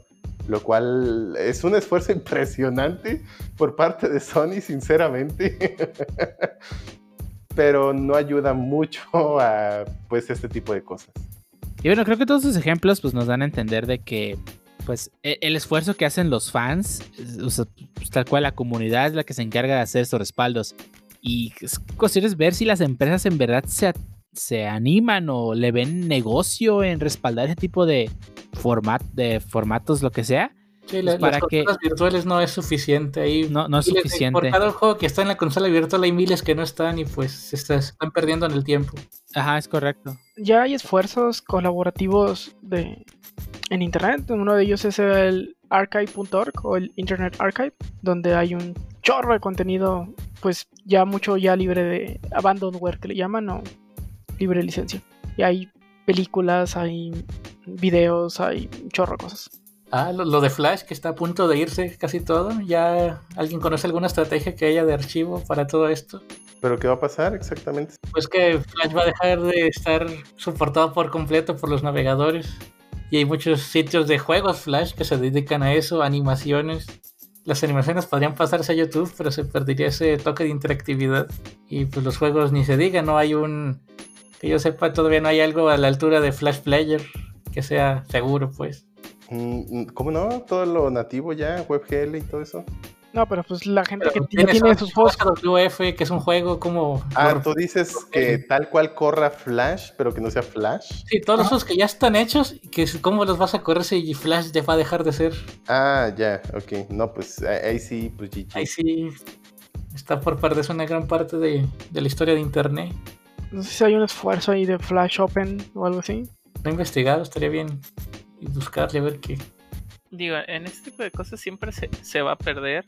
lo cual es un esfuerzo impresionante por parte de Sony, sinceramente. pero no ayuda mucho a pues este tipo de cosas. Y bueno, creo que todos esos ejemplos pues nos dan a entender de que pues e- el esfuerzo que hacen los fans, pues, tal cual la comunidad es la que se encarga de hacer estos respaldos. Y es cuestión es ver si las empresas en verdad se, se animan o le ven negocio en respaldar ese tipo de, format, de formatos, lo que sea. Sí, la- Pues para las que- consolas virtuales no es suficiente. Ahí No, no es suficiente. Por cada juego que está en la consola virtual hay miles que no están y pues se está- se están perdiendo en el tiempo. Ajá, es correcto. Ya hay esfuerzos colaborativos de en internet. Uno de ellos es el archive.org o el Internet Archive, donde hay un chorro de contenido, pues ya mucho ya libre de abandonware que le llaman o libre de licencia. Y hay películas, hay videos, hay un chorro de cosas. Ah, lo, lo de Flash, que está a punto de irse casi todo. ¿Ya alguien conoce alguna estrategia que haya de archivo para todo esto? ¿Pero qué va a pasar exactamente? Pues que Flash va a dejar de estar soportado por completo por los navegadores. Y hay muchos sitios de juegos Flash que se dedican a eso, animaciones. Las animaciones podrían pasarse a YouTube, pero se perdería ese toque de interactividad. Y pues los juegos ni se diga, no hay un... Que yo sepa, todavía no hay algo a la altura de Flash Player que sea seguro, pues. Mm, ¿Cómo no? Todo lo nativo ya, WebGL y todo eso. No, pero pues la gente Pero que ya tiene sus juegos. WF, que es un juego como... Ah, tú dices que tal cual corra Flash, pero que no sea Flash. Sí, todos esos que ya están hechos, que ¿cómo los vas a correr si Flash ya va a dejar de ser? Ah, ya, ok. No, pues ahí ahí sí, pues GG. Ahí sí está por perderse una gran parte de, de la historia de Internet. No sé si hay un esfuerzo ahí de Flash Open o algo así. No he investigado, estaría bien buscarle a ver qué. Digo, en este tipo de cosas siempre se, se va a perder.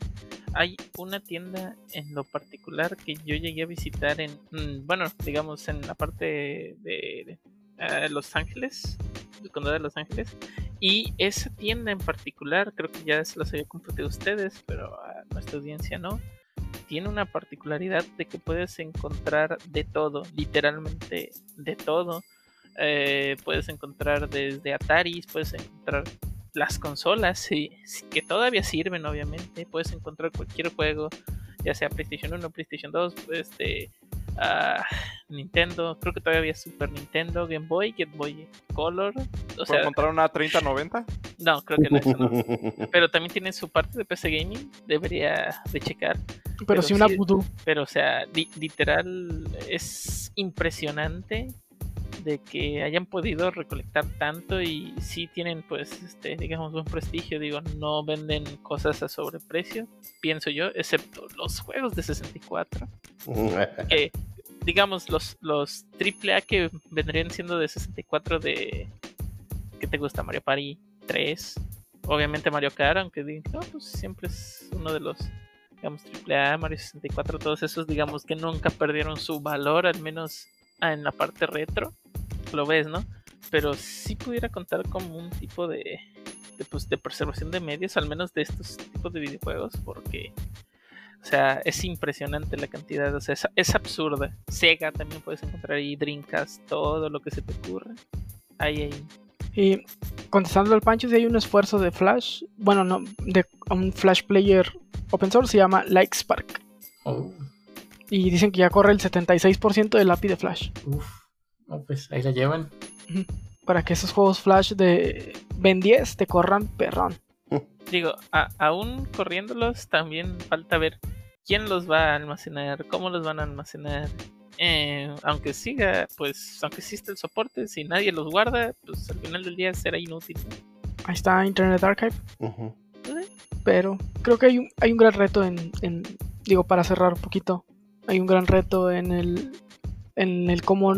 Hay una tienda en lo particular que yo llegué a visitar en, mm, bueno, digamos en la parte de, eh, Los Ángeles, el condado de Los Ángeles. Y esa tienda en particular, creo que ya se los había compartido a ustedes, pero a nuestra audiencia no. Tiene una particularidad de que puedes encontrar de todo, literalmente de todo. Eh, puedes encontrar desde Ataris, puedes encontrar las consolas, sí, que todavía sirven, obviamente. Puedes encontrar cualquier juego, ya sea PlayStation 1, PlayStation 2, este, ah, Nintendo, creo que todavía había Super Nintendo, Game Boy, Game Boy Color. O ¿Puedo sea, encontrar una 3090? no, creo que no, eso no. Pero también tiene su parte de PC Gaming, debería de checar. Pero, Pero sí una voodoo. Pero, o sea, li- literal, es impresionante de que hayan podido recolectar tanto y sí tienen, pues, este, digamos, buen prestigio. Digo, no venden cosas a sobreprecio, pienso yo, excepto los juegos de 64. Que, digamos, los, los AAA que vendrían siendo de 64 de... ¿Qué te gusta? Mario Party 3. Obviamente Mario Kart, aunque digan, no, pues siempre es uno de los digamos, AAA, Mario 64, todos esos, digamos, que nunca perdieron su valor, al menos en la parte retro, lo ves, ¿no? Pero sí pudiera contar como un tipo de, de, pues, de preservación de medios, al menos de estos tipos de videojuegos, porque, o sea, es impresionante la cantidad, o sea, es, es absurda. Sega también puedes encontrar ahí, Dreamcast, todo lo que se te ocurra. Ahí, ahí. Y contestando al Pancho, si hay un esfuerzo de Flash, bueno, no, de un Flash Player open source, se llama Lightspark. Oh, Y dicen que ya corre el 76% del API de Flash. uf. No, pues ahí la llevan. Para que esos juegos Flash de Ben 10 te corran perrón. Digo, a- aún corriéndolos, también falta ver quién los va a almacenar, cómo los van a almacenar. Eh, aunque siga, pues, aunque exista el soporte, si nadie los guarda, pues al final del día será inútil. Ahí está Internet Archive. Pero creo que hay un, hay un gran reto en, en- digo, para cerrar un poquito, hay un gran reto en el, en el cómo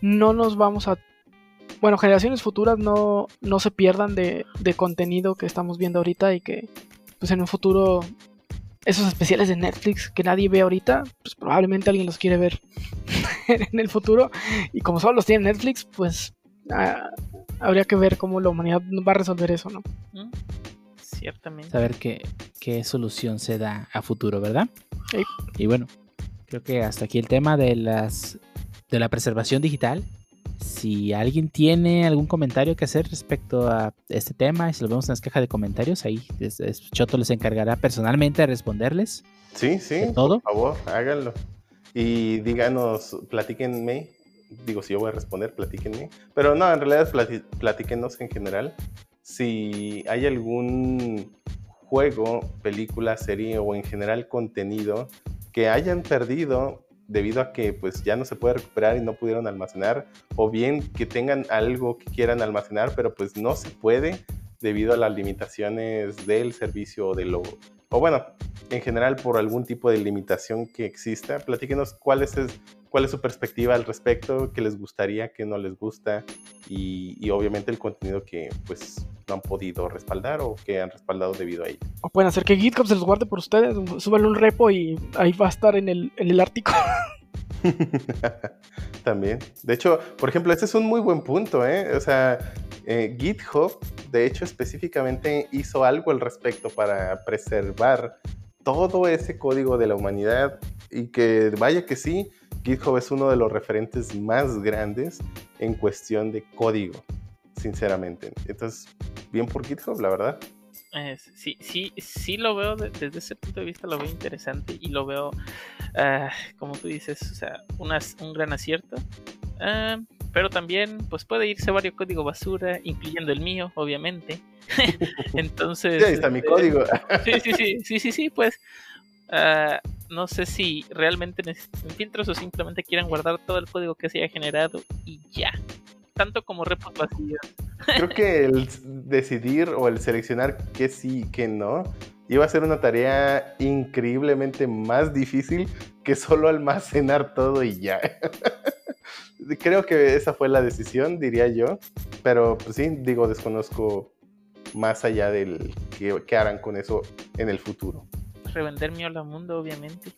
no nos vamos a, bueno, generaciones futuras no, no se pierdan de, de contenido que estamos viendo ahorita y que, pues en un futuro, esos especiales de Netflix que nadie ve ahorita, pues probablemente alguien los quiere ver en el futuro y como solo los tiene Netflix, pues ah, habría que ver cómo la humanidad va a resolver eso, ¿no? ¿Mm? Ciertamente. Saber qué, qué solución se da a futuro, ¿verdad? Sí. Y bueno, creo que hasta aquí el tema de las de la preservación digital. Si alguien tiene algún comentario que hacer respecto a este tema, si lo vemos en las cajas de comentarios, ahí es- es- Choto les encargará personalmente de responderles. Sí, sí, ¿De todo? por favor, háganlo. Y díganos, platíquenme. Digo, si yo voy a responder, platíquenme. Pero no, en realidad plati- platíquenos en general. Si hay algún juego, película, serie o en general contenido que hayan perdido debido a que pues ya no se puede recuperar y no pudieron almacenar o bien que tengan algo que quieran almacenar pero pues no se puede debido a las limitaciones del servicio o de lo o bueno en general por algún tipo de limitación que exista platíquenos cuál es, cuál es su perspectiva al respecto qué les gustaría qué no les gusta y, y obviamente el contenido que pues no han podido respaldar o que han respaldado debido a ello. O pueden hacer que GitHub se los guarde por ustedes, súbanle un repo y ahí va a estar en el, en el artículo. También. De hecho, por ejemplo, este es un muy buen punto, ¿eh? O sea, eh, GitHub, de hecho, específicamente hizo algo al respecto para preservar todo ese código de la humanidad y que vaya que sí, GitHub es uno de los referentes más grandes en cuestión de código, sinceramente. Entonces, bien por GitHub, la verdad. Sí, sí, sí lo veo desde ese punto de vista, lo veo interesante y lo veo, ah, como tú dices, o sea, un gran acierto. Ah, pero también, pues puede irse varios códigos basura, incluyendo el mío, obviamente. Entonces. Sí, ahí está mi este, código. sí, sí, sí, sí, sí, sí, pues. Ah, no sé si realmente necesitan filtros o simplemente quieren guardar todo el código que se haya generado y ya. Tanto como repos vacíos. Creo que el decidir o el seleccionar qué sí y qué no iba a ser una tarea increíblemente más difícil que solo almacenar todo y ya. Creo que esa fue la decisión, diría yo. Pero pues sí, digo, desconozco más allá del qué, harán con eso en el futuro. Revender mi hola mundo, obviamente.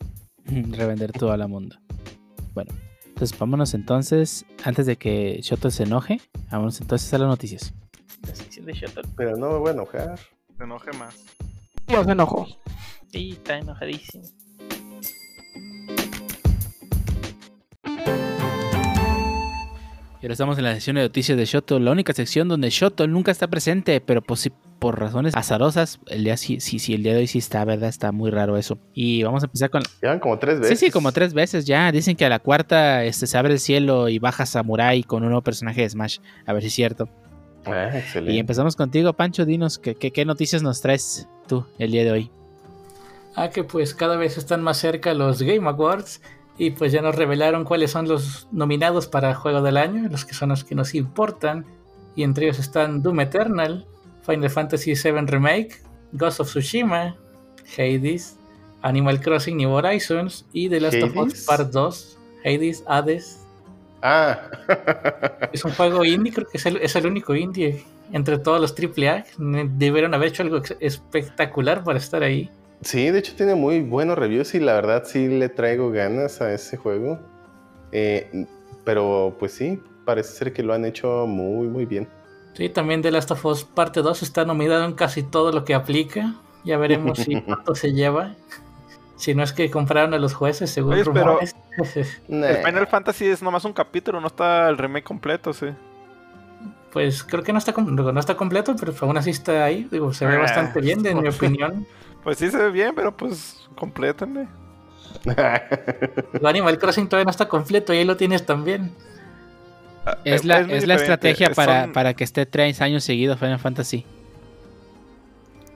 Revender todo la mundo. Bueno, entonces vámonos entonces, antes de que Shoto se enoje, vámonos entonces a las noticias. La sección de Shoto. Pero no me voy a enojar. Se enoje más. Yo se enojo. Sí, está enojadísimo. Y ahora estamos en la sección de noticias de Shoto, la única sección donde Shoto nunca está presente, pero pues por razones azarosas, el día sí, sí, sí, el día de hoy sí está, ¿verdad? Está muy raro eso. Y vamos a empezar con... Llevan como tres veces. Sí, sí, como tres veces ya. Dicen que a la cuarta este, se abre el cielo y baja Samurai con un nuevo personaje de Smash. A ver si es cierto. Ah, excelente. Y empezamos contigo, Pancho. Dinos, ¿qué, qué, noticias nos traes tú el día de hoy? Ah, que pues cada vez están más cerca los Game Awards y pues ya nos revelaron cuáles son los nominados para Juego del Año, los que son los que nos importan. Y entre ellos están Doom Eternal, Final Fantasy VII Remake, Ghost of Tsushima, Hades, Animal Crossing New Horizons y The Last of Us Part 2, Hades, Hades. Ah. es un juego indie, creo que es el, es el único indie entre todos los AAA. Debieron haber hecho algo espectacular para estar ahí. Sí, de hecho tiene muy buenos reviews y la verdad sí le traigo ganas a ese juego. Eh, pero pues sí, parece ser que lo han hecho muy, muy bien. Sí, también The Last of Us Parte 2 está nominado en casi todo lo que aplica. Ya veremos si cuánto se lleva. Si no es que compraron a los jueces, según Oye, rumores. el Final Fantasy es nomás un capítulo, no está el remake completo, sí. Pues creo que no está, no está completo, pero aún así está ahí. Digo, se ve ah, bastante bien, en mi opinión. Pues sí se ve bien, pero pues complétenle. Animal Crossing todavía no está completo y ahí lo tienes también. Ah, es, la, es la estrategia para, para, que esté tres años seguidos Final Fantasy.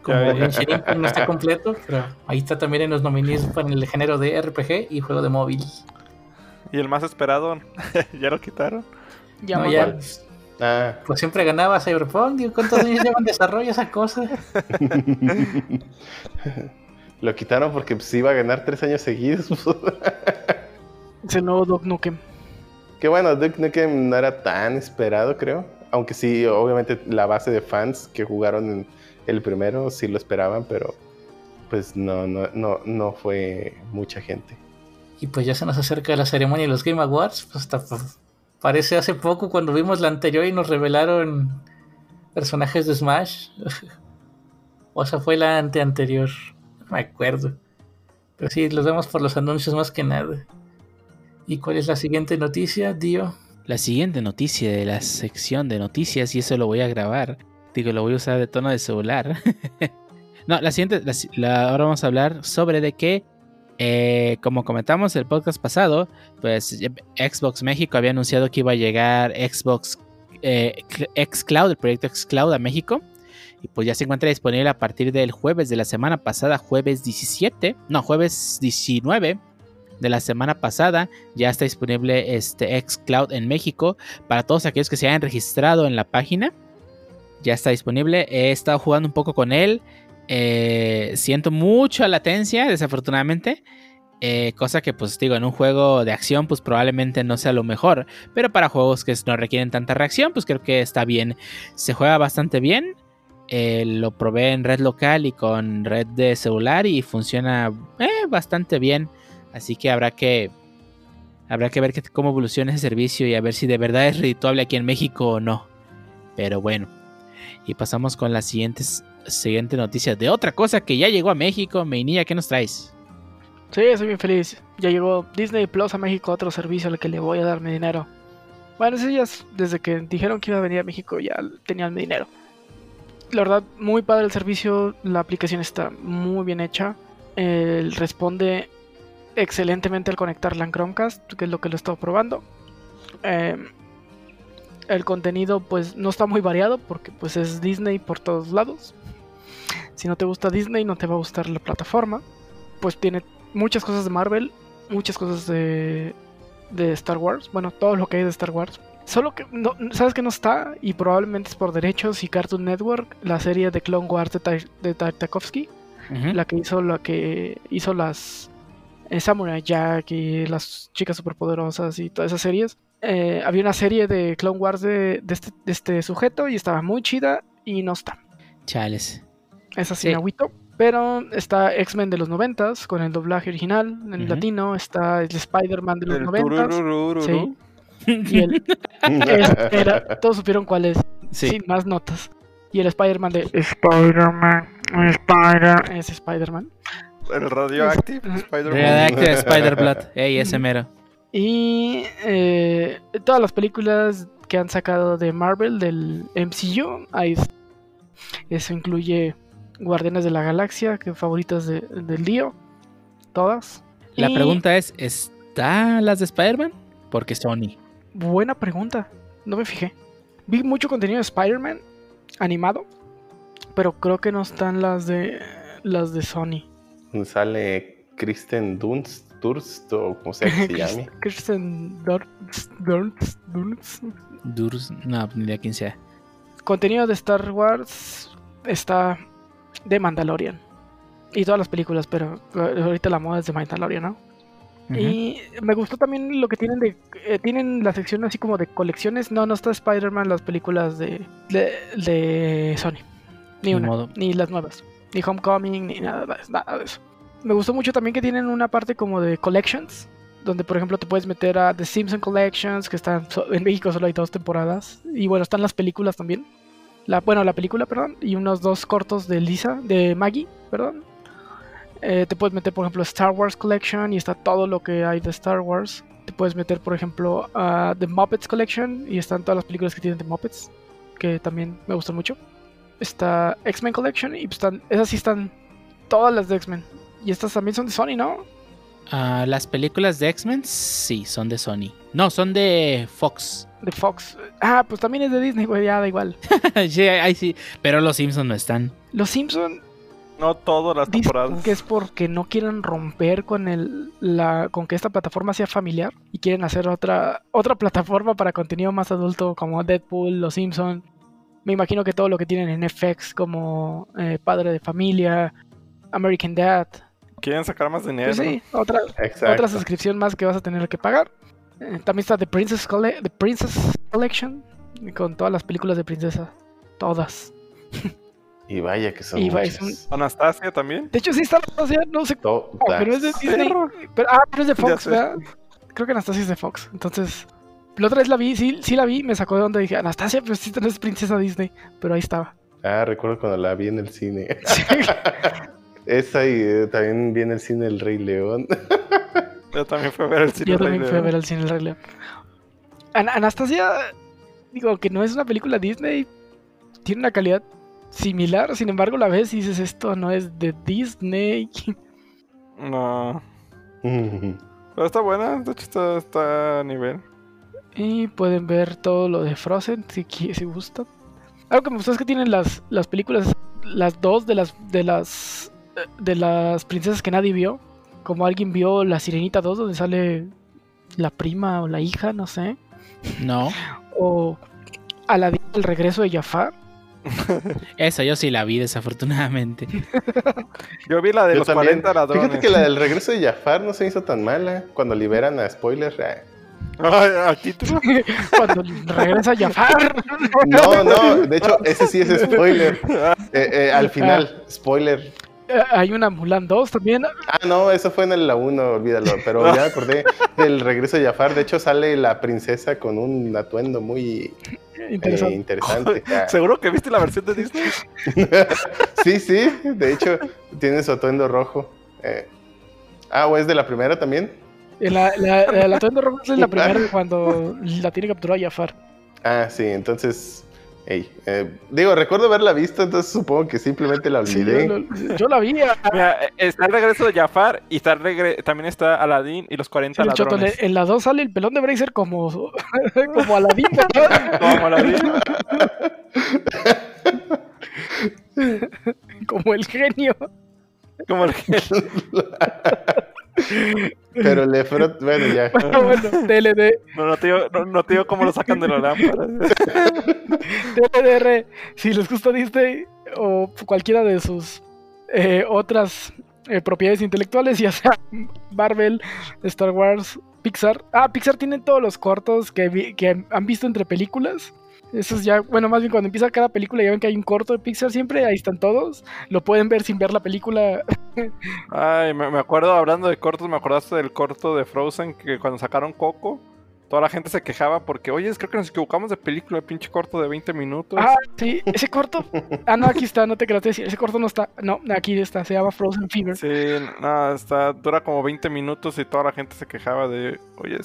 Como no está completo, pero ahí está también en los nominees para el género de RPG y juego de móvil. Y el más esperado, ya lo quitaron. Ya, no, ya, Ah. Pues siempre ganaba Cyberpunk, digo, ¿cuántos años llevan desarrollo esa cosa? Lo quitaron porque pues, iba a ganar tres años seguidos. es el nuevo Duke Nukem. Que bueno, Duke Nukem no era tan esperado, creo. Aunque sí, obviamente la base de fans que jugaron en el primero sí lo esperaban, pero pues no, no, no, no fue mucha gente. Y pues ya se nos acerca la ceremonia de los Game Awards, pues hasta Parece hace poco cuando vimos la anterior y nos revelaron personajes de Smash. o sea, fue la ante anterior. No me acuerdo. Pero sí, los vemos por los anuncios más que nada. ¿Y cuál es la siguiente noticia, Dio? La siguiente noticia de la sección de noticias, y eso lo voy a grabar. Digo, lo voy a usar de tono de celular. no, la siguiente, ahora vamos a hablar sobre de qué eh, como comentamos el podcast pasado, pues Xbox México había anunciado que iba a llegar Xbox eh, Xcloud, el proyecto Xcloud a México. Y pues ya se encuentra disponible a partir del jueves de la semana pasada, jueves 17, no, jueves 19 de la semana pasada. Ya está disponible este Xcloud en México para todos aquellos que se hayan registrado en la página. Ya está disponible. He estado jugando un poco con él. Eh, siento mucha latencia, desafortunadamente. Eh, cosa que, pues digo, en un juego de acción, pues probablemente no sea lo mejor. Pero para juegos que no requieren tanta reacción, pues creo que está bien. Se juega bastante bien. Eh, lo probé en red local y con red de celular y funciona bastante bien. Así que habrá que habrá que ver que- cómo evoluciona ese servicio y a ver si de verdad es redituable aquí en México o no. Pero bueno. Y pasamos con las siguientes siguiente noticia de otra cosa que ya llegó a México. Meinilla, ¿qué nos traes? Sí, soy bien feliz. Ya llegó Disney Plus a México, otro servicio al que le voy a dar mi dinero. Bueno, ese ya es- desde que dijeron que iba a venir a México ya tenían mi dinero. La verdad, muy padre el servicio, la aplicación está muy bien hecha. Responde excelentemente al conectarla en Chromecast, que es lo que lo he estado probando. Eh, el contenido pues no está muy variado porque pues es Disney por todos lados. Si no te gusta Disney no te va a gustar la plataforma. Pues tiene muchas cosas de Marvel, muchas cosas de, de Star Wars. Bueno, todo lo que hay de Star Wars. Solo que no, sabes que no está y probablemente es por derechos y Cartoon Network, la serie de Clone Wars de, Tartakovsky, la que hizo la que hizo las eh, Samurai Jack y las chicas superpoderosas y todas esas series. Eh, había una serie de Clone Wars de, de este, de este sujeto y estaba muy chida y no está. Chales. Es así, Sí. agüito. Pero está X-Men de los noventas con el doblaje original en Ujú. latino. Está el Spider-Man de los El noventas. turururururu. Sí. Y el, es- era- todos supieron cuál es. Sí. Sin más notas. Y el Spider-Man de Spider-Man, Spider es Spider-Man. El Radioactive. Spider-Man. Redacted Spider-Blood. Ey, ese mero. Y eh, todas las películas que han sacado de Marvel, del MCU, ahí está. Eso incluye Guardianes de la Galaxia, que favoritas de- del Dio. Todas. La Y- pregunta es, ¿está las de Spider-Man? Porque Sony. Buena pregunta. No me fijé. Vi mucho contenido de Spider-Man animado, pero creo que no están las de las de Sony. Sale Kristen Dunst, Durst o como sea que se llame. Kirsten Dunst, Dunst, Dunst. Durs, no, ni idea quién sea. Contenido de Star Wars está de Mandalorian. Y todas las películas, pero ahorita la moda es de Mandalorian, ¿no? Y me gustó también lo que tienen de. eh, tienen la sección así como de colecciones. No, no está Spider-Man, las películas de, de, de Sony. Ni Ni una. modo. Ni las nuevas. Ni Homecoming, ni nada, de- nada de eso. Me gustó mucho también que tienen una parte como de collections. Donde, por ejemplo, te puedes meter a The Simpson Collections, que están en México solo hay dos temporadas. Y bueno, están las películas también. La, bueno, la película, perdón. Y unos dos cortos de Lisa, de Maggie, perdón. Eh, te puedes meter, por ejemplo, Star Wars Collection y está todo lo que hay de Star Wars. Te puedes meter, por ejemplo, The Muppets Collection y están todas las películas que tienen de Muppets, que también me gustan mucho. Está X-Men Collection y pues están, esas sí están todas las de X-Men. Y estas también son de Sony, ¿no? Ah, las películas de X-Men, sí, son de Sony. No, son de Fox. De Fox. Ah, pues también es de Disney, güey, ya da igual. sí, ahí sí. Pero los Simpsons no están. Los Simpson No todas las temporadas. que es porque no quieren romper con el la con que esta plataforma sea familiar y quieren hacer otra otra plataforma para contenido más adulto como Deadpool, Los Simpson. Me imagino que todo lo que tienen en FX como eh, Padre de Familia, American Dad. Quieren sacar más dinero. Pues sí, otra Exacto. otra suscripción más que vas a tener que pagar. Eh, también está The Princess, Colle- The Princess Collection con todas las películas de princesa, todas. Y vaya que son Y va- muchas. es Anastasia también. De hecho sí está, sea, no sé. Oh, pero es de Disney. Pero, ah, pero es de Fox. ¿verdad? Creo que Anastasia es de Fox. Entonces, la otra vez la vi, sí, sí la vi, me sacó de onda y dije, Anastasia, pero sí no es princesa Disney. Pero ahí estaba. Ah, recuerdo cuando la vi en el cine. Esa y eh, también vi en el cine El Rey León. Yo también fui a ver el cine. Yo Rey también fui a León. ver al cine El Rey León. An- Anastasia, digo que no es una película Disney, tiene una calidad similar, sin embargo la ves y dices, esto no es de Disney. No. Pero está buena. De hecho, está, está a nivel. Y pueden ver todo lo de Frozen si, si gustan. Algo que me gustó es que tienen las, las películas, las dos de las de las de las princesas que nadie vio. Como alguien vio La Sirenita 2 donde sale la prima o la hija, no sé. No. O Aladdin el regreso de Jafar. Esa yo sí la vi, desafortunadamente. Yo vi la de Yo los también. 40 ladrones. Fíjate que la del regreso de Jafar no se hizo tan mala. Cuando liberan a spoilers. Ay, ¿Al título? Cuando regresa Jafar. No, no, de hecho, ese sí es spoiler. Eh, eh, al final, spoiler. Eh, Hay una Mulan 2 también. Ah, no, eso fue en la 1, olvídalo. Pero ya me acordé del regreso de Jafar. De hecho, sale la princesa con un atuendo muy eh, Interesante. ¿Seguro que viste la versión de Disney? sí, sí, de hecho, tiene su atuendo rojo. Eh, Ah, ¿o es de la primera también? La, la, la, la Atuendo Rojo es la primera cuando la tiene capturado Jafar. Ah, sí, entonces. Ey, eh, digo, recuerdo haberla visto, entonces supongo que simplemente la Sí, olvidé. yo, lo- yo la vi. a- Mira, eh, está el regreso de Jafar y está el regre- también está Aladdin y los 40 el Choto, ladrones. en la 2 sale el pelón de Bracer como, como Aladín. ¿verdad? Como Aladdin. como el genio. Como el que- Pero le frot... Bueno, ya. Bueno, bueno, TLD, No, no te digo, no, no te digo cómo lo sacan de la lámpara. TLDR, si les gusta Disney o cualquiera de sus eh, otras eh, propiedades intelectuales, ya sea Marvel, Star Wars, Pixar. Ah, Pixar tiene todos los cortos que, vi- que han visto entre películas. Eso es ya, bueno, más bien cuando empieza cada película ya ven que hay un corto de Pixar siempre, ahí están todos. Lo pueden ver sin ver la película. Ay, me, me acuerdo, hablando de cortos, me acordaste del corto de Frozen que cuando sacaron Coco, toda la gente se quejaba porque, oye, creo que nos equivocamos de película, pinche corto de 20 minutos. Ah, sí, ese corto. Ah, no, aquí está, no te creas decir, ese corto no está. No, aquí está, se llama Frozen Fever. Sí, nada, está, dura como 20 minutos y toda la gente se quejaba de, oye,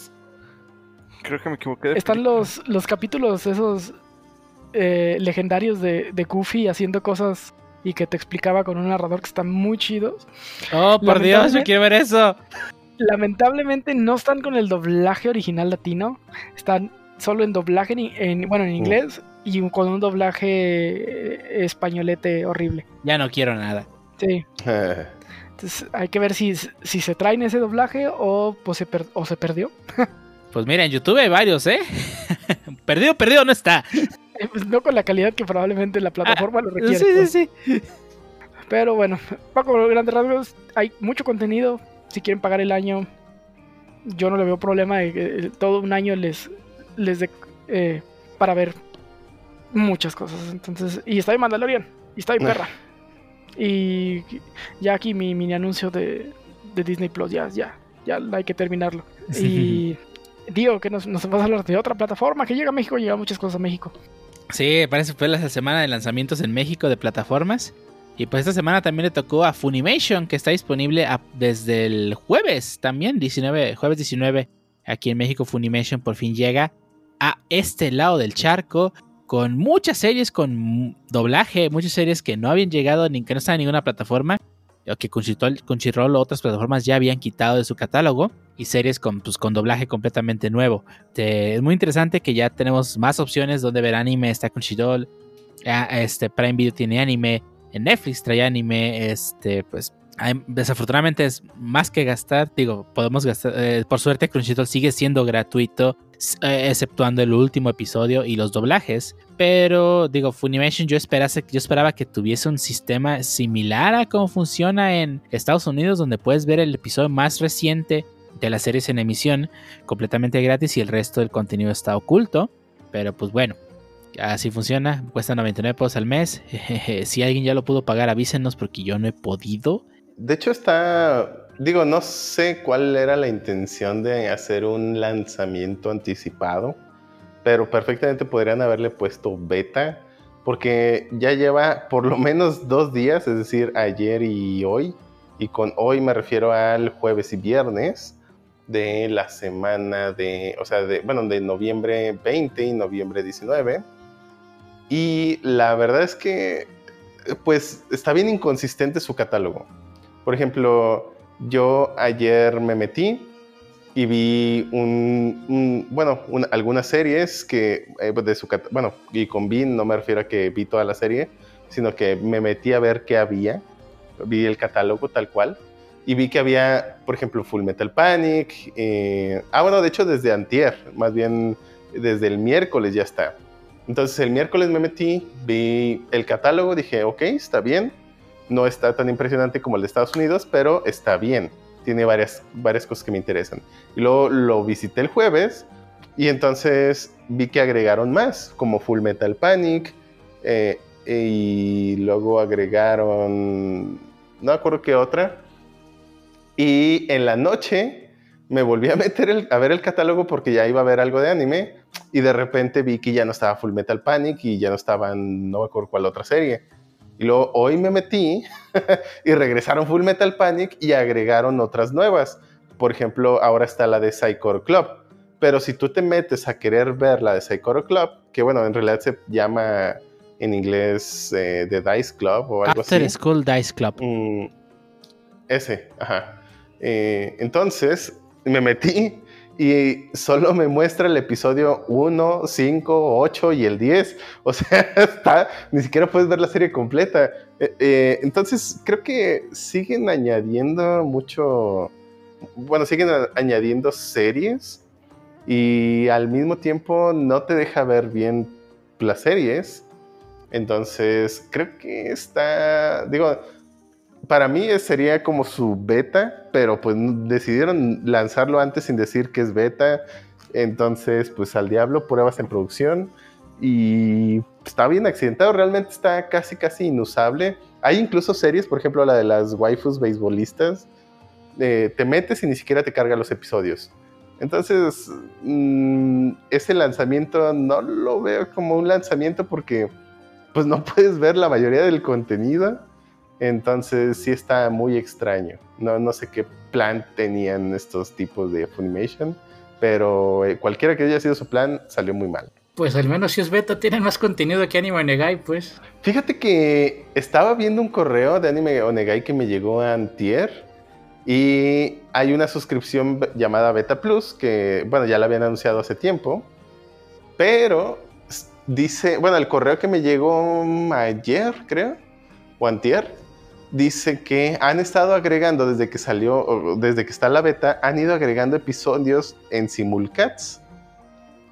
creo que me equivoqué de Están película". los, los capítulos esos eh, legendarios de, de Goofy haciendo cosas y que te explicaba con un narrador que están muy chidos. Oh, por Dios, yo quiero ver eso. Lamentablemente no están con el doblaje original latino, están solo en doblaje, en, en- bueno, en inglés y con un doblaje eh, españolete horrible. Ya no quiero nada. Sí, entonces hay que ver si, si se traen ese doblaje o, pues, se, per- o se perdió. Pues mira, en YouTube hay varios, ¿eh? perdido, perdido no está. Eh, pues, no con la calidad que probablemente la plataforma lo Sí, requiere. sí, pues. sí. Pero bueno, Paco, los grandes rasgos, hay mucho contenido. Si quieren pagar el año, yo no le veo problema de que eh, todo un año les, les dé eh, para ver muchas cosas. Entonces, y está en Mandalorian, y está en Ah. Perra. Y ya aquí mi mini anuncio de, de Disney Plus, ya, ya, ya hay que terminarlo. Y digo que nos, nos vas a hablar de otra plataforma que llega a México, llega muchas cosas a México. Sí, parece que fue la semana de lanzamientos en México de plataformas. Y pues esta semana también le tocó a Funimation, que está disponible desde el jueves también, 19, jueves 19. Aquí en México Funimation por fin llega a este lado del charco con muchas series con doblaje, muchas series que no habían llegado, ni que no estaban en ninguna plataforma, que Crunchyroll, o otras plataformas ya habían quitado de su catálogo, y series con, pues, con doblaje completamente nuevo. Es muy interesante que ya tenemos más opciones donde ver anime, está Crunchyroll, ah, este, Prime Video tiene anime, en Netflix trae anime, este, pues desafortunadamente es más que gastar, digo, podemos gastar, eh, por suerte Crunchyroll sigue siendo gratuito, eh, exceptuando el último episodio y los doblajes, pero digo, Funimation yo, yo esperaba que tuviese un sistema similar a cómo funciona en Estados Unidos, donde puedes ver el episodio más reciente de las series en emisión completamente gratis y el resto del contenido está oculto, pero pues bueno. Así funciona, cuesta 99 pesos al mes. si alguien ya lo pudo pagar, avísenos porque yo no he podido. De hecho, está. Digo, no sé cuál era la intención de hacer un lanzamiento anticipado, pero perfectamente podrían haberle puesto beta, porque ya lleva por lo menos dos días, es decir, ayer y hoy. Y con hoy me refiero al jueves y viernes de la semana de, o sea, de, bueno, de noviembre 20 y noviembre 19. Y la verdad es que, pues, está bien inconsistente su catálogo. Por ejemplo, yo ayer me metí y vi un, un- bueno, un- algunas series que eh, de su bueno, y con vi no me refiero a que vi toda la serie, sino que me metí a ver qué había, vi el catálogo tal cual y vi que había, por ejemplo, Full Metal Panic, eh, ah bueno, de hecho desde antier, más bien desde el miércoles ya está. Entonces el miércoles me metí, vi el catálogo, dije, ok, está bien, no está tan impresionante como el de Estados Unidos, pero está bien. Tiene varias, varias cosas que me interesan. Y luego lo visité el jueves Y entonces vi que agregaron más, como Full Metal Panic, eh, y luego agregaron, no acuerdo qué otra. Y en la noche me volví a meter a ver el catálogo porque ya iba a ver algo de anime y de repente vi que ya no estaba Full Metal Panic y ya no estaban, no me acuerdo cuál otra serie. Y luego hoy me metí y regresaron Full Metal Panic y agregaron otras nuevas. Por ejemplo, ahora está la de Psycho Club. Pero si tú te metes a querer ver la de Psycho Club, que bueno, en realidad se llama en inglés eh, The Dice Club o algo After así. School Dice Club. Mm, ese, ajá. Eh, entonces me metí y solo me muestra el episodio 1, 5, 8 y el 10. O sea, está, ni siquiera puedes ver la serie completa. Eh, eh, entonces creo que siguen añadiendo mucho, bueno, siguen añadiendo series y al mismo tiempo no te deja ver bien las series. Entonces creo que está, digo, para mí sería como su beta, pero pues decidieron lanzarlo antes sin decir que es beta. Entonces, pues al diablo, pruebas en producción. Y está bien accidentado, realmente está casi, casi inusable. Hay incluso series, por ejemplo, la de las waifus beisbolistas. eh, te metes y ni siquiera te carga los episodios. Entonces, mm, ese lanzamiento no lo veo como un lanzamiento porque pues no puedes ver la mayoría del contenido. Entonces sí está muy extraño. No, no sé qué plan tenían estos tipos de Funimation, pero eh, cualquiera que haya sido su plan salió muy mal. Pues al menos si es beta, tienen más contenido que Anime Negai, pues. Fíjate que estaba viendo un correo de Anime Onegai que me llegó a Antier y hay una suscripción llamada Beta Plus que, bueno, ya la habían anunciado hace tiempo, pero dice, bueno, el correo que me llegó ayer, creo, o antier, dice que han estado agregando desde que salió, desde que está la beta, han ido agregando episodios en simulcats.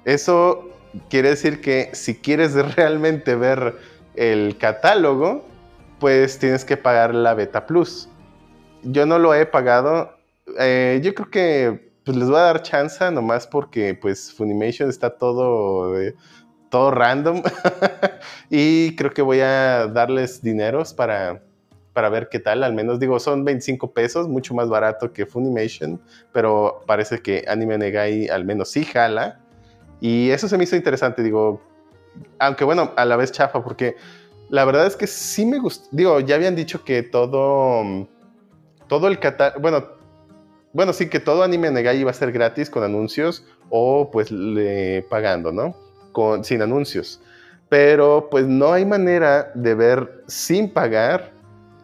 Eso quiere decir que si quieres realmente ver el catálogo, pues tienes que pagar la Beta Plus. Yo no lo he pagado. Eh, yo creo que pues, les voy a dar chance nomás porque pues Funimation está todo, eh, todo random. y creo que voy a darles dineros para, para ver qué tal. Al menos digo, son 25 pesos, mucho más barato que Funimation. Pero parece que Anime Negai al menos sí jala. Y eso se me hizo interesante, digo, aunque bueno, a la vez chafa, porque la verdad es que sí me gustó, digo, ya habían dicho que todo, todo el catálogo, bueno, bueno, sí, que todo anime Negai iba a ser gratis con anuncios o pues le, pagando, ¿no? Con, sin anuncios. Pero pues no hay manera de ver sin pagar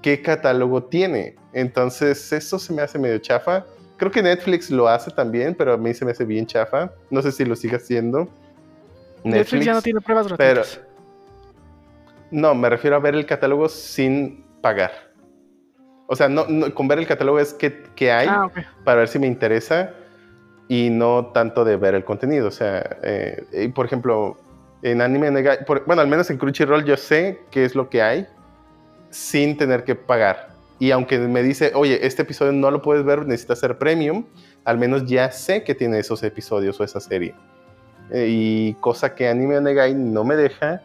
qué catálogo tiene. Entonces eso se me hace medio chafa. Creo que Netflix lo hace también, pero a mí se me hace bien chafa. No sé si lo sigue haciendo. Netflix, ya no tiene pruebas pero gratuitas. no, me refiero a ver el catálogo sin pagar. O sea, no, no- con ver el catálogo es que, que hay Ah, para ver si me interesa y no tanto de ver el contenido. O sea, eh, por ejemplo, en Anime por- bueno, al menos en Crunchyroll yo sé qué es lo que hay sin tener que pagar. Y aunque me dice, oye, este episodio no lo puedes ver, necesitas ser premium, al menos ya sé que tiene esos episodios o esa serie. Eh, y cosa que Anime Negai no me deja.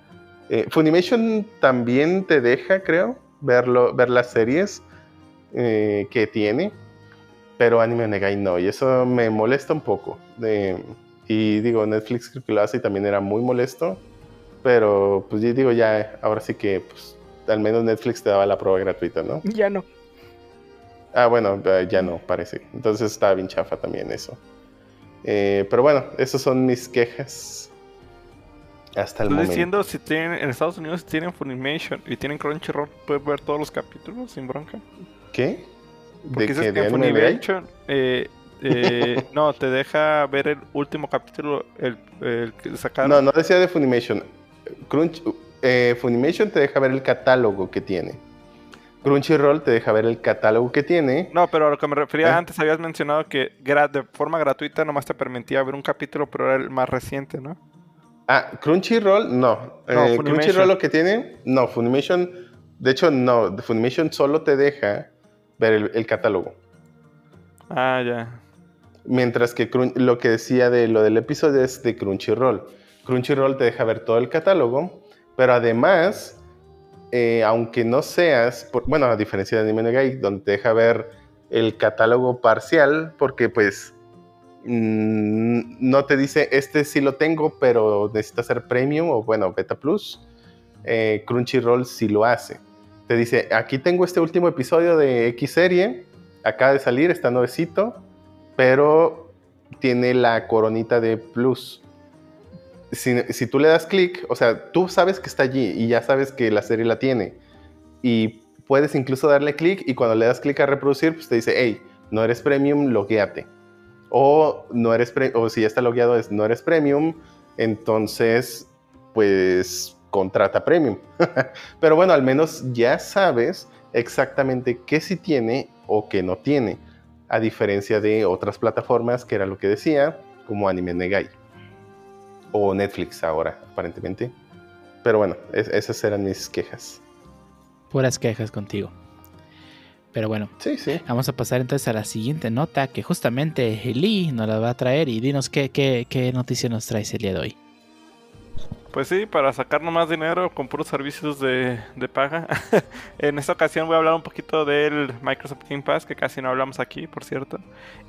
Eh, Funimation también te deja, creo, verlo, ver las series eh, que tiene, pero Anime Negai no, y eso me molesta un poco. Y digo, Netflix creo que lo hace y también era muy molesto, pero pues yo digo ya, ahora sí que pues, al menos Netflix te daba la prueba gratuita, ¿no? Ya no. Ah, bueno, eh, ya no, parece. Entonces está bien chafa también eso. Eh, pero bueno, esas son mis quejas hasta el Estoy momento. diciendo si tienen en Estados Unidos si tienen Funimation y tienen Crunchyroll, puedes ver todos los capítulos sin bronca. ¿Qué? Porque ¿De que. Funimation eh, eh, no te deja ver el último capítulo, el, el que sacaron. No, no decía de Funimation. Crunch, eh, Funimation te deja ver el catálogo que tiene. Crunchyroll te deja ver el catálogo que tiene. No, pero a lo que me refería ¿Eh? antes habías mencionado que de forma gratuita nomás te permitía ver un capítulo, pero era el más reciente, ¿no? Ah, Crunchyroll, no. No, Eh. Crunchyroll lo que tiene, no, Funimation, de hecho, no, Funimation solo te deja ver el, el catálogo. Ah, ya. Mientras que lo que decía de lo del episodio es de Crunchyroll. Crunchyroll te deja ver todo el catálogo, pero además, eh, aunque no seas, bueno, a diferencia de Anime Negai, donde te deja ver el catálogo parcial, porque pues mm, no te dice, este sí lo tengo, pero necesita ser premium o bueno, beta plus. Eh, Crunchyroll sí lo hace. Te dice, aquí tengo este último episodio de X serie, acaba de salir, está nuevecito, pero tiene la coronita de plus. Si, tú le das clic, o sea, tú sabes que está allí y ya sabes que la serie la tiene. Y puedes incluso darle clic y cuando le das clic a reproducir, pues te dice, hey, no eres premium, logueate. O, no eres o si ya está logueado es no eres premium, entonces pues contrata premium. Pero bueno, al menos ya sabes exactamente qué sí tiene o qué no tiene, a diferencia de otras plataformas que era lo que decía, como Anime Negai o Netflix ahora, aparentemente. Pero bueno, es- esas eran mis quejas. Puras quejas contigo. Pero bueno, Sí, sí. vamos a pasar entonces a la siguiente nota que justamente Lee nos la va a traer y dinos qué, qué, qué noticia nos traes el día de hoy. Pues sí, para sacarnos más dinero con puros servicios de, de paga. en esta ocasión voy a hablar un poquito del Microsoft Game Pass, que casi no hablamos aquí, por cierto.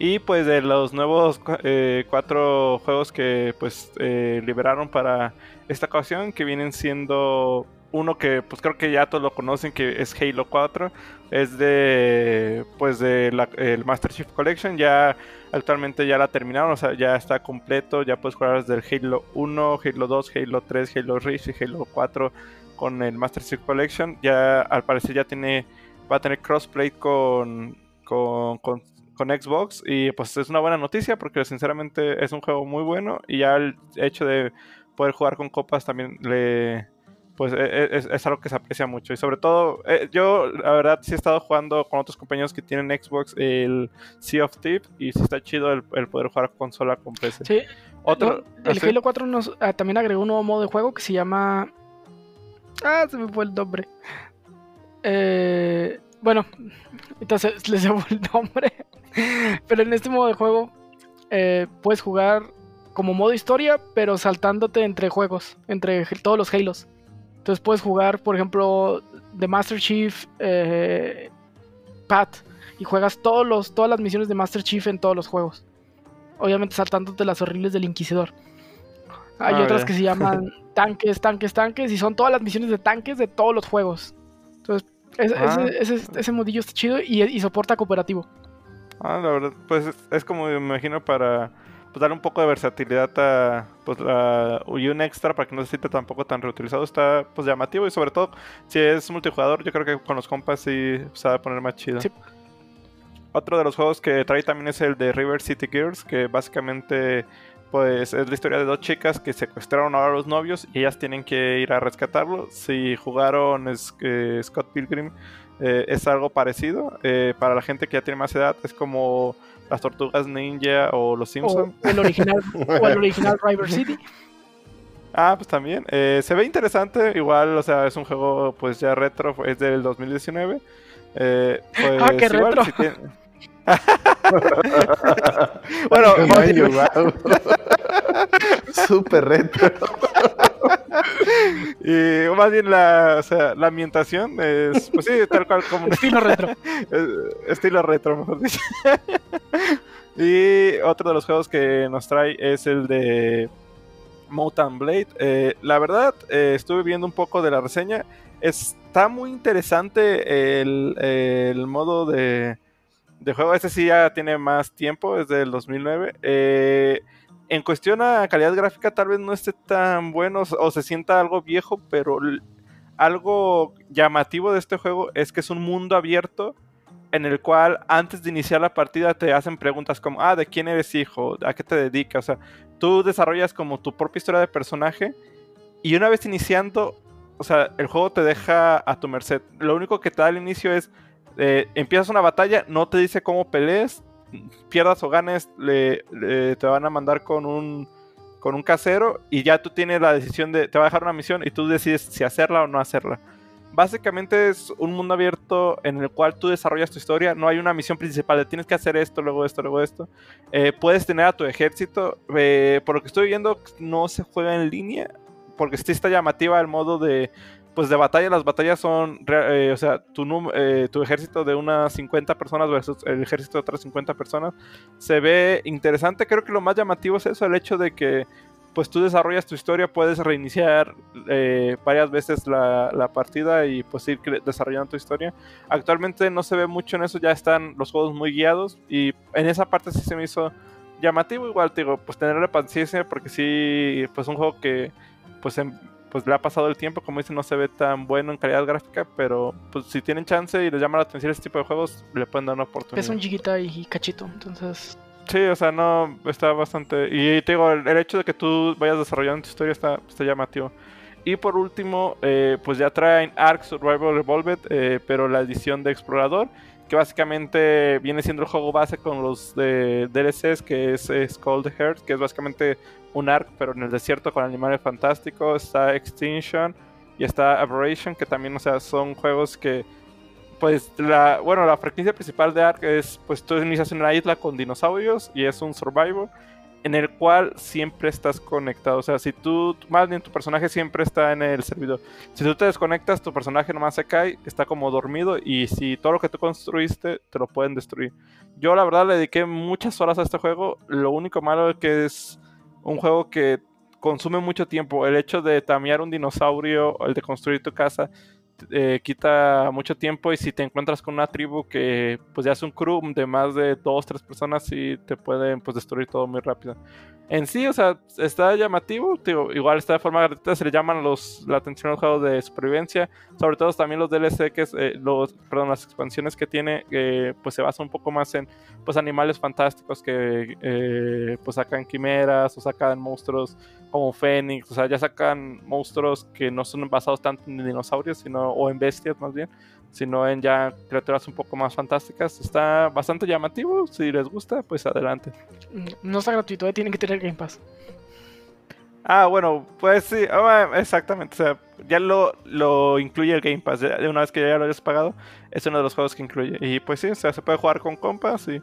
Y pues de los nuevos eh, cuatro juegos que pues eh, liberaron para esta ocasión, que vienen siendo uno que pues creo que ya todos lo conocen, que es Halo 4. Es de pues de el Master Chief Collection, ya Actualmente ya la terminaron, o sea, ya está completo. Ya puedes jugar desde el Halo 1, Halo 2, Halo 3, Halo Reach y Halo 4 con el Master Chief Collection. Ya al parecer ya tiene va a tener crossplay con, con, con, con Xbox. Y pues es una buena noticia porque sinceramente es un juego muy bueno. Y ya el hecho de poder jugar con copas también le, pues e- es, es algo que se aprecia mucho. Y sobre todo, eh, yo la verdad sí he estado jugando con otros compañeros que tienen Xbox el Sea of Thieves y sí está chido el, el poder jugar consola con PC. Sí, Otro, no, el. Halo 4 nos, ah, también agregó un nuevo modo de juego que se llama. Ah, se me fue el nombre. Eh, bueno, entonces les debo el nombre. Pero en este modo de juego eh, puedes jugar como modo historia, pero saltándote entre juegos, entre todos los Halos. Entonces puedes jugar, por ejemplo, The Master Chief eh, Pat y juegas todos los, todas las misiones de Master Chief en todos los juegos. Obviamente saltándote las horribles del Inquisidor. Hay Ah, otras que se llaman tanques, tanques, tanques y son todas las misiones de tanques de todos los juegos. Entonces, ese, Ah. ese, ese- ese modillo está chido y, y soporta cooperativo. Ah, la verdad, pues es, es como me imagino para pues, darle un poco de versatilidad a pues la y un extra para que no se sienta tampoco tan reutilizado. Está pues llamativo y sobre todo si es multijugador, yo creo que con los compas sí se va a poner más chido. Sí. Otro de los juegos que trae también es el de River City Girls, que básicamente pues es la historia de dos chicas que secuestraron a los novios y ellas tienen que ir a rescatarlo. Si jugaron es- eh, Scott Pilgrim, eh, es algo parecido. Eh, para la gente que ya tiene más edad, es como las tortugas ninja o los O Simpsons. el original, o el original River City. Ah, pues también. Eh, se ve interesante. Igual, o sea, es un juego pues ya retro, es del 2019. Eh, pues, Ah, qué igual, retro. si tiene- bueno, wow. Súper retro. y más bien la, o sea, la ambientación es, pues sí, tal cual como Estilo retro. Estilo retro, mejor dicho. y otro de los juegos que nos trae es el de Mountain Blade. Eh, la verdad, eh, estuve viendo un poco de la reseña. Está muy interesante el, el modo de, de juego. Este sí ya tiene más tiempo, es del 2009. Eh, en cuestión a calidad gráfica, tal vez no esté tan bueno o se sienta algo viejo, pero algo llamativo de este juego es que es un mundo abierto en el cual antes de iniciar la partida te hacen preguntas como, ah, ¿de quién eres hijo? ¿A qué te dedicas? O sea, tú desarrollas como tu propia historia de personaje y una vez iniciando, o sea, el juego te deja a tu merced. Lo único que te da al inicio es, eh, empiezas una batalla, no te dice cómo pelees, pierdas o ganes, le- te van a mandar con un, con un casero y ya tú tienes la decisión de, te va a dejar una misión y tú decides si hacerla o no hacerla. Básicamente es un mundo abierto en el cual tú desarrollas tu historia. No hay una misión principal tienes que hacer esto, luego esto, luego esto. Eh, puedes tener a tu ejército. Eh, por lo que estoy viendo, no se juega en línea. Porque sí está llamativa el modo de pues de batalla, las batallas son, eh, o sea, tu, eh, tu ejército de unas 50 personas versus el ejército de otras 50 personas, se ve interesante. Creo que lo más llamativo es eso, el hecho de que pues tú desarrollas tu historia, puedes reiniciar eh, varias veces la, la, partida y pues ir desarrollando tu historia. Actualmente no se ve mucho en eso, ya están los juegos muy guiados y en esa parte sí se me hizo llamativo igual, digo, pues tenerle paciencia porque sí, pues un juego que pues en, pues le ha pasado el tiempo, como dicen, no se ve tan bueno en calidad gráfica, pero pues si tienen chance y les llama la atención este tipo de juegos, le pueden dar una oportunidad. Es un chiquita y cachito, entonces... Sí, o sea, no, está bastante... Y te digo, el, hecho de que tú vayas desarrollando tu historia está, está llamativo. Y por último, eh, pues ya traen Ark Survival Revolved, eh, pero la edición de Explorador, que básicamente viene siendo el juego base con los de DLCs, que es, es Heart, que es básicamente un arc, pero en el desierto con animales fantásticos. Está Extinction y está Aberration, que también, o sea, son juegos que, pues, la, bueno, la franquicia principal de Ark es, pues, tú inicias en una isla con dinosaurios y es un survival en el cual siempre estás conectado. O sea, si tú, más bien tu personaje siempre está en el servidor. Si tú te desconectas, tu personaje nomás se cae, está como dormido y si todo lo que tú construiste te lo pueden destruir. Yo la verdad le dediqué muchas horas a este juego. Lo único malo es que es un juego que consume mucho tiempo. El hecho de tamear un dinosaurio, el de construir tu casa, eh, quita mucho tiempo y si te encuentras con una tribu que pues ya es un crew de más de dos, tres personas y te pueden pues destruir todo muy rápido. En sí, o sea, está llamativo, igual está de forma gratuita, se le llaman los, la atención a los juegos de supervivencia, sobre todo también los DLC, que es, eh, los, perdón, las expansiones que tiene, pues se basa un poco más en pues animales fantásticos que eh, pues sacan quimeras o sacan monstruos como Fénix, o sea, ya sacan monstruos que no son basados tanto en dinosaurios, sino, o en bestias más bien, sino en ya criaturas un poco más fantásticas. Está bastante llamativo, si les gusta, pues adelante. No está gratuito, ¿eh? tienen que tener Game Pass. Ah, bueno, pues sí, ah, exactamente. O sea, ya lo, lo incluye el Game Pass. De una vez que ya lo hayas pagado, es uno de los juegos que incluye. Y pues sí, o sea, se puede jugar con compas y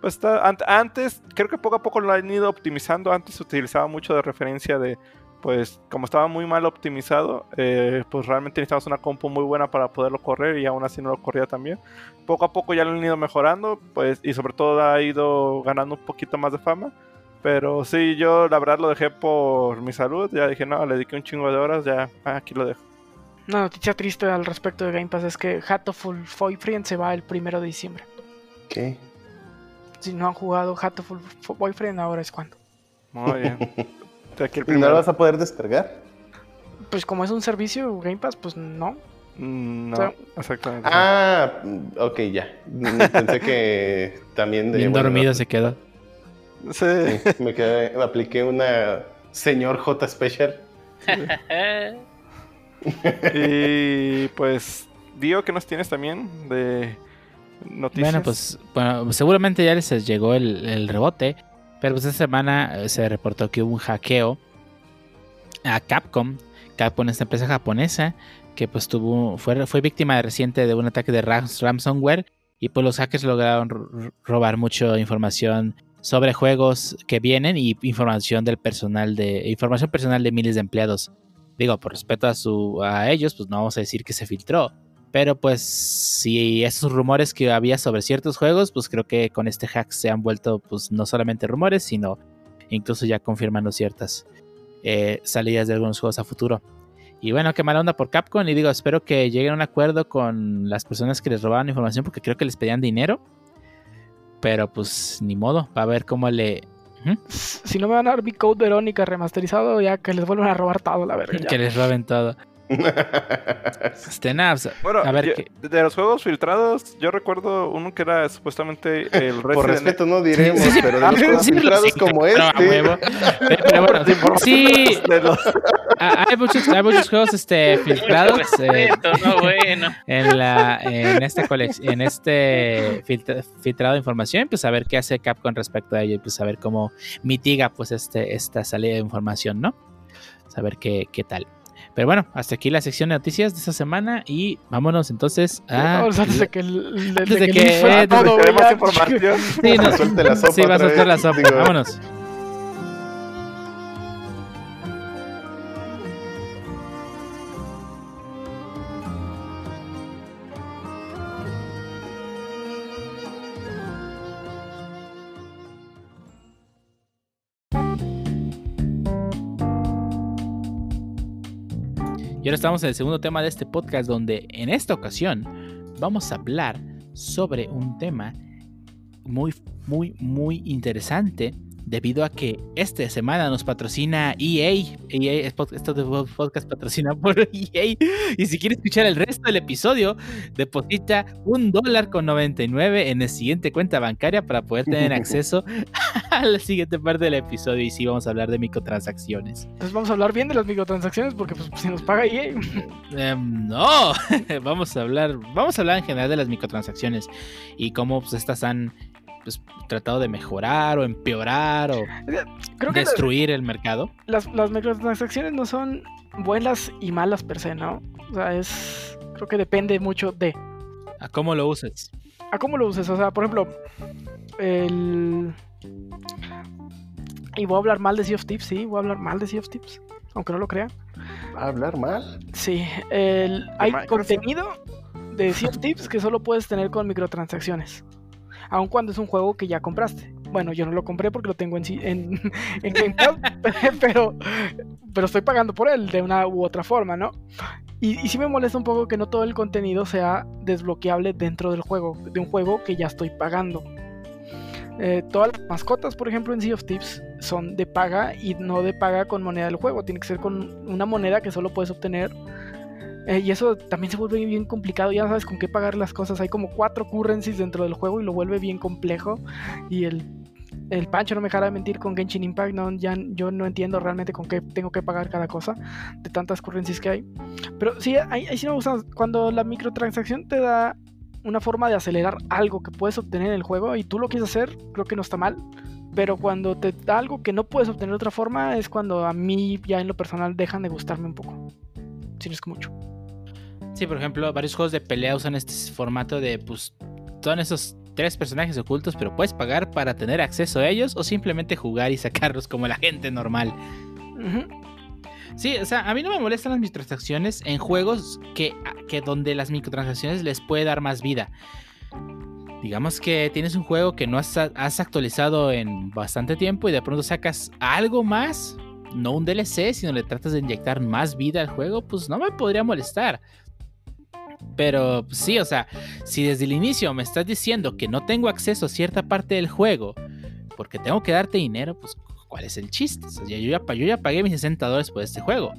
pues está, antes, creo que poco a poco lo han ido optimizando. Antes se utilizaba mucho de referencia de, pues, como estaba muy mal optimizado, eh, pues realmente necesitábamos una compu muy buena para poderlo correr y aún así no lo corría también. Poco a poco ya lo han ido mejorando, pues, y sobre todo ha ido ganando un poquito más de fama. Pero sí, yo la verdad lo dejé por mi salud. Ya dije, no, le dediqué un chingo de horas, ya ah, aquí lo dejo. Una noticia triste al respecto de Game Pass es que Hatoful Boyfriend se va el primero de diciembre. ¿Qué? Si no han jugado Hatoful Boyfriend, ahora es cuando. Muy bien. ¿Y no lo vas a poder descargar? Pues como es un servicio Game Pass, pues no. Mm, no, exactamente. Ah, ok, ya. Pensé que también... De, Bien dormido se quedó. Sí. me quedé, apliqué una señor J Special. y pues, Dio, ¿qué nos tienes también de noticias? Bueno, pues bueno, seguramente ya les llegó el, rebote, pero pues esta semana eh, se reportó que hubo un hackeo a Capcom. Capcom es una empresa japonesa que pues tuvo, fue, fue víctima reciente de un ataque de ransomware y pues los hackers lograron robar mucha información sobre juegos que vienen y información del personal de información personal de miles de empleados. Digo, por respeto a su a ellos, pues no vamos a decir que se filtró, pero pues si esos rumores que había sobre ciertos juegos, pues creo que con este hack se han vuelto pues no solamente rumores, sino incluso ya confirmando ciertas eh, salidas de algunos juegos a futuro. Y bueno, qué mala onda por Capcom. Y digo, espero que lleguen a un acuerdo con las personas que les robaban información porque creo que les pedían dinero. Pero pues ni modo, va a ver cómo le. Si no me van a dar mi code Verónica remasterizado, ya que les vuelvan a robar todo, la verdad. que les roben todo. Este, bueno, a ver de los juegos filtrados, yo recuerdo uno que era supuestamente el Resident Por respeto no diremos, pero de los juegos filtrados como este. Pero, bueno, sí, hay, muchos, hay muchos juegos este, filtrados eh, en, la, en este en este filtrado de información, pues a ver qué hace Capcom respecto a ello y pues a ver cómo mitiga pues este esta salida de información, ¿no? Saber qué, qué tal. Pero bueno, hasta aquí la sección de noticias de esta semana y vámonos entonces a... Vamos antes de que el- Antes de que eh, todo, más información. Sí, no, Suelte la sopa sí, va a otra soltar la vez, sopa. digo. Vámonos. Y ahora estamos en el segundo tema de este podcast donde en esta ocasión vamos a hablar sobre un tema muy, muy, muy interesante debido a que esta semana nos patrocina EA. EA es pod- este podcast patrocina por EA. Y si quieres escuchar el resto del episodio, deposita un dólar con 99 en la siguiente cuenta bancaria para poder tener acceso a la siguiente parte del episodio. Y sí, vamos a hablar de microtransacciones. Entonces vamos a hablar bien de las microtransacciones porque pues si nos paga EA. Em, no, vamos a hablar, vamos a hablar en general de las microtransacciones y cómo pues, estas han pues, tratado de mejorar o empeorar o Creo que destruir el mercado. las, las microtransacciones no son buenas y malas per se, ¿no? O sea, es... Creo que depende mucho de... A cómo lo uses. ¿A cómo lo uses? O sea, por ejemplo, el... Y voy a hablar mal de Sea of Tips, sí, voy a hablar mal de Sea of Tips, aunque no lo crean. ¿Va a hablar mal? Sí, el... hay Microsoft. contenido de Sea of Tips que solo puedes tener con microtransacciones, aun cuando es un juego que ya compraste. Bueno, yo no lo compré porque lo tengo en, en, en pero, pero estoy pagando por él de una u otra forma, ¿no? Y, y sí me molesta un poco que no todo el contenido sea desbloqueable dentro del juego, de un juego que ya estoy pagando. Eh, todas las mascotas, por ejemplo, en Sea of Tips son de paga y no de paga con moneda del juego. Tiene que ser con una moneda que solo puedes obtener. Eh, y eso también se vuelve bien complicado. Ya sabes con qué pagar las cosas. Hay como cuatro currencies dentro del juego y lo vuelve bien complejo. Y el, el Pancho no me dejará de mentir con Genshin Impact. No, ya, yo no entiendo realmente con qué tengo que pagar cada cosa de tantas currencies que hay. Pero sí, ahí, ahí sí me gusta cuando la microtransacción te da una forma de acelerar algo que puedes obtener en el juego y tú lo quieres hacer, creo que no está mal. Pero cuando te da algo que no puedes obtener de otra forma, es cuando a mí ya en lo personal dejan de gustarme un poco. Si no es que mucho. Sí, por ejemplo, varios juegos de pelea usan este formato de, pues, son esos tres personajes ocultos, pero puedes pagar para tener acceso a ellos o simplemente jugar y sacarlos como la gente normal. Sí, o sea, a mí no me molestan las microtransacciones en juegos que, que donde las microtransacciones les puede dar más vida. Digamos que tienes un juego que no has, has actualizado en bastante tiempo y de pronto sacas algo más, no un DLC, sino le tratas de inyectar más vida al juego, pues no me podría molestar. Pero pues, sí, o sea, si desde el inicio me estás diciendo que no tengo acceso a cierta parte del juego porque tengo que darte dinero, pues ¿cuál es el chiste? O sea, yo, ya, yo ya pagué mis 60 dólares por este juego.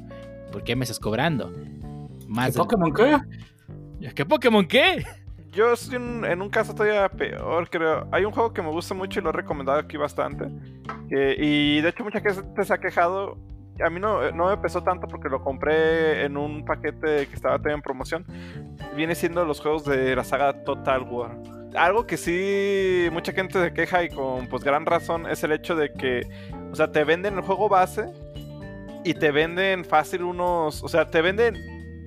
¿Por qué me estás cobrando? Más ¿Qué Pokémon qué? ¿Qué Pokémon qué? Yo estoy en, en un caso todavía peor, creo. Hay un juego que me gusta mucho y lo he recomendado aquí bastante. que- y de hecho mucha gente se ha quejado. A mí no, no me pesó tanto porque lo compré en un paquete que estaba todavía en promoción. Viene siendo los juegos de la saga Total War. Algo que sí mucha gente se queja y con pues gran razón es el hecho de que, o sea, te venden el juego base y te venden fácil unos, o sea, te venden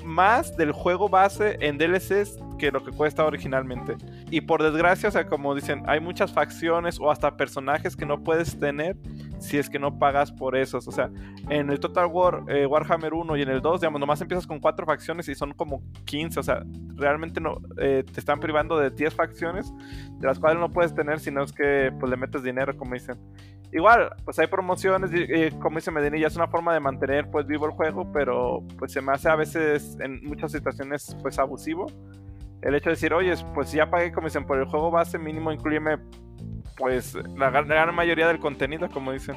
más del juego base en DLCs que lo que cuesta originalmente. Y por desgracia, o sea, como dicen, hay muchas facciones o hasta personajes que no puedes tener si es que no pagas por esos. O sea, en el Total War, eh, Warhammer 1 y en el 2, digamos, nomás empiezas con 4 facciones y son como 15. O sea, realmente no eh, te están privando de 10 facciones, de las cuales no puedes tener si no es que pues, le metes dinero, como dicen. Igual, pues hay promociones, eh, como dice Medinilla, es una forma de mantener pues vivo el juego, pero pues se me hace a veces en muchas situaciones pues abusivo. El hecho de decir, oye, pues ya pagué, como dicen, por el juego base, mínimo incluyeme pues la gran, la gran mayoría del contenido, como dicen.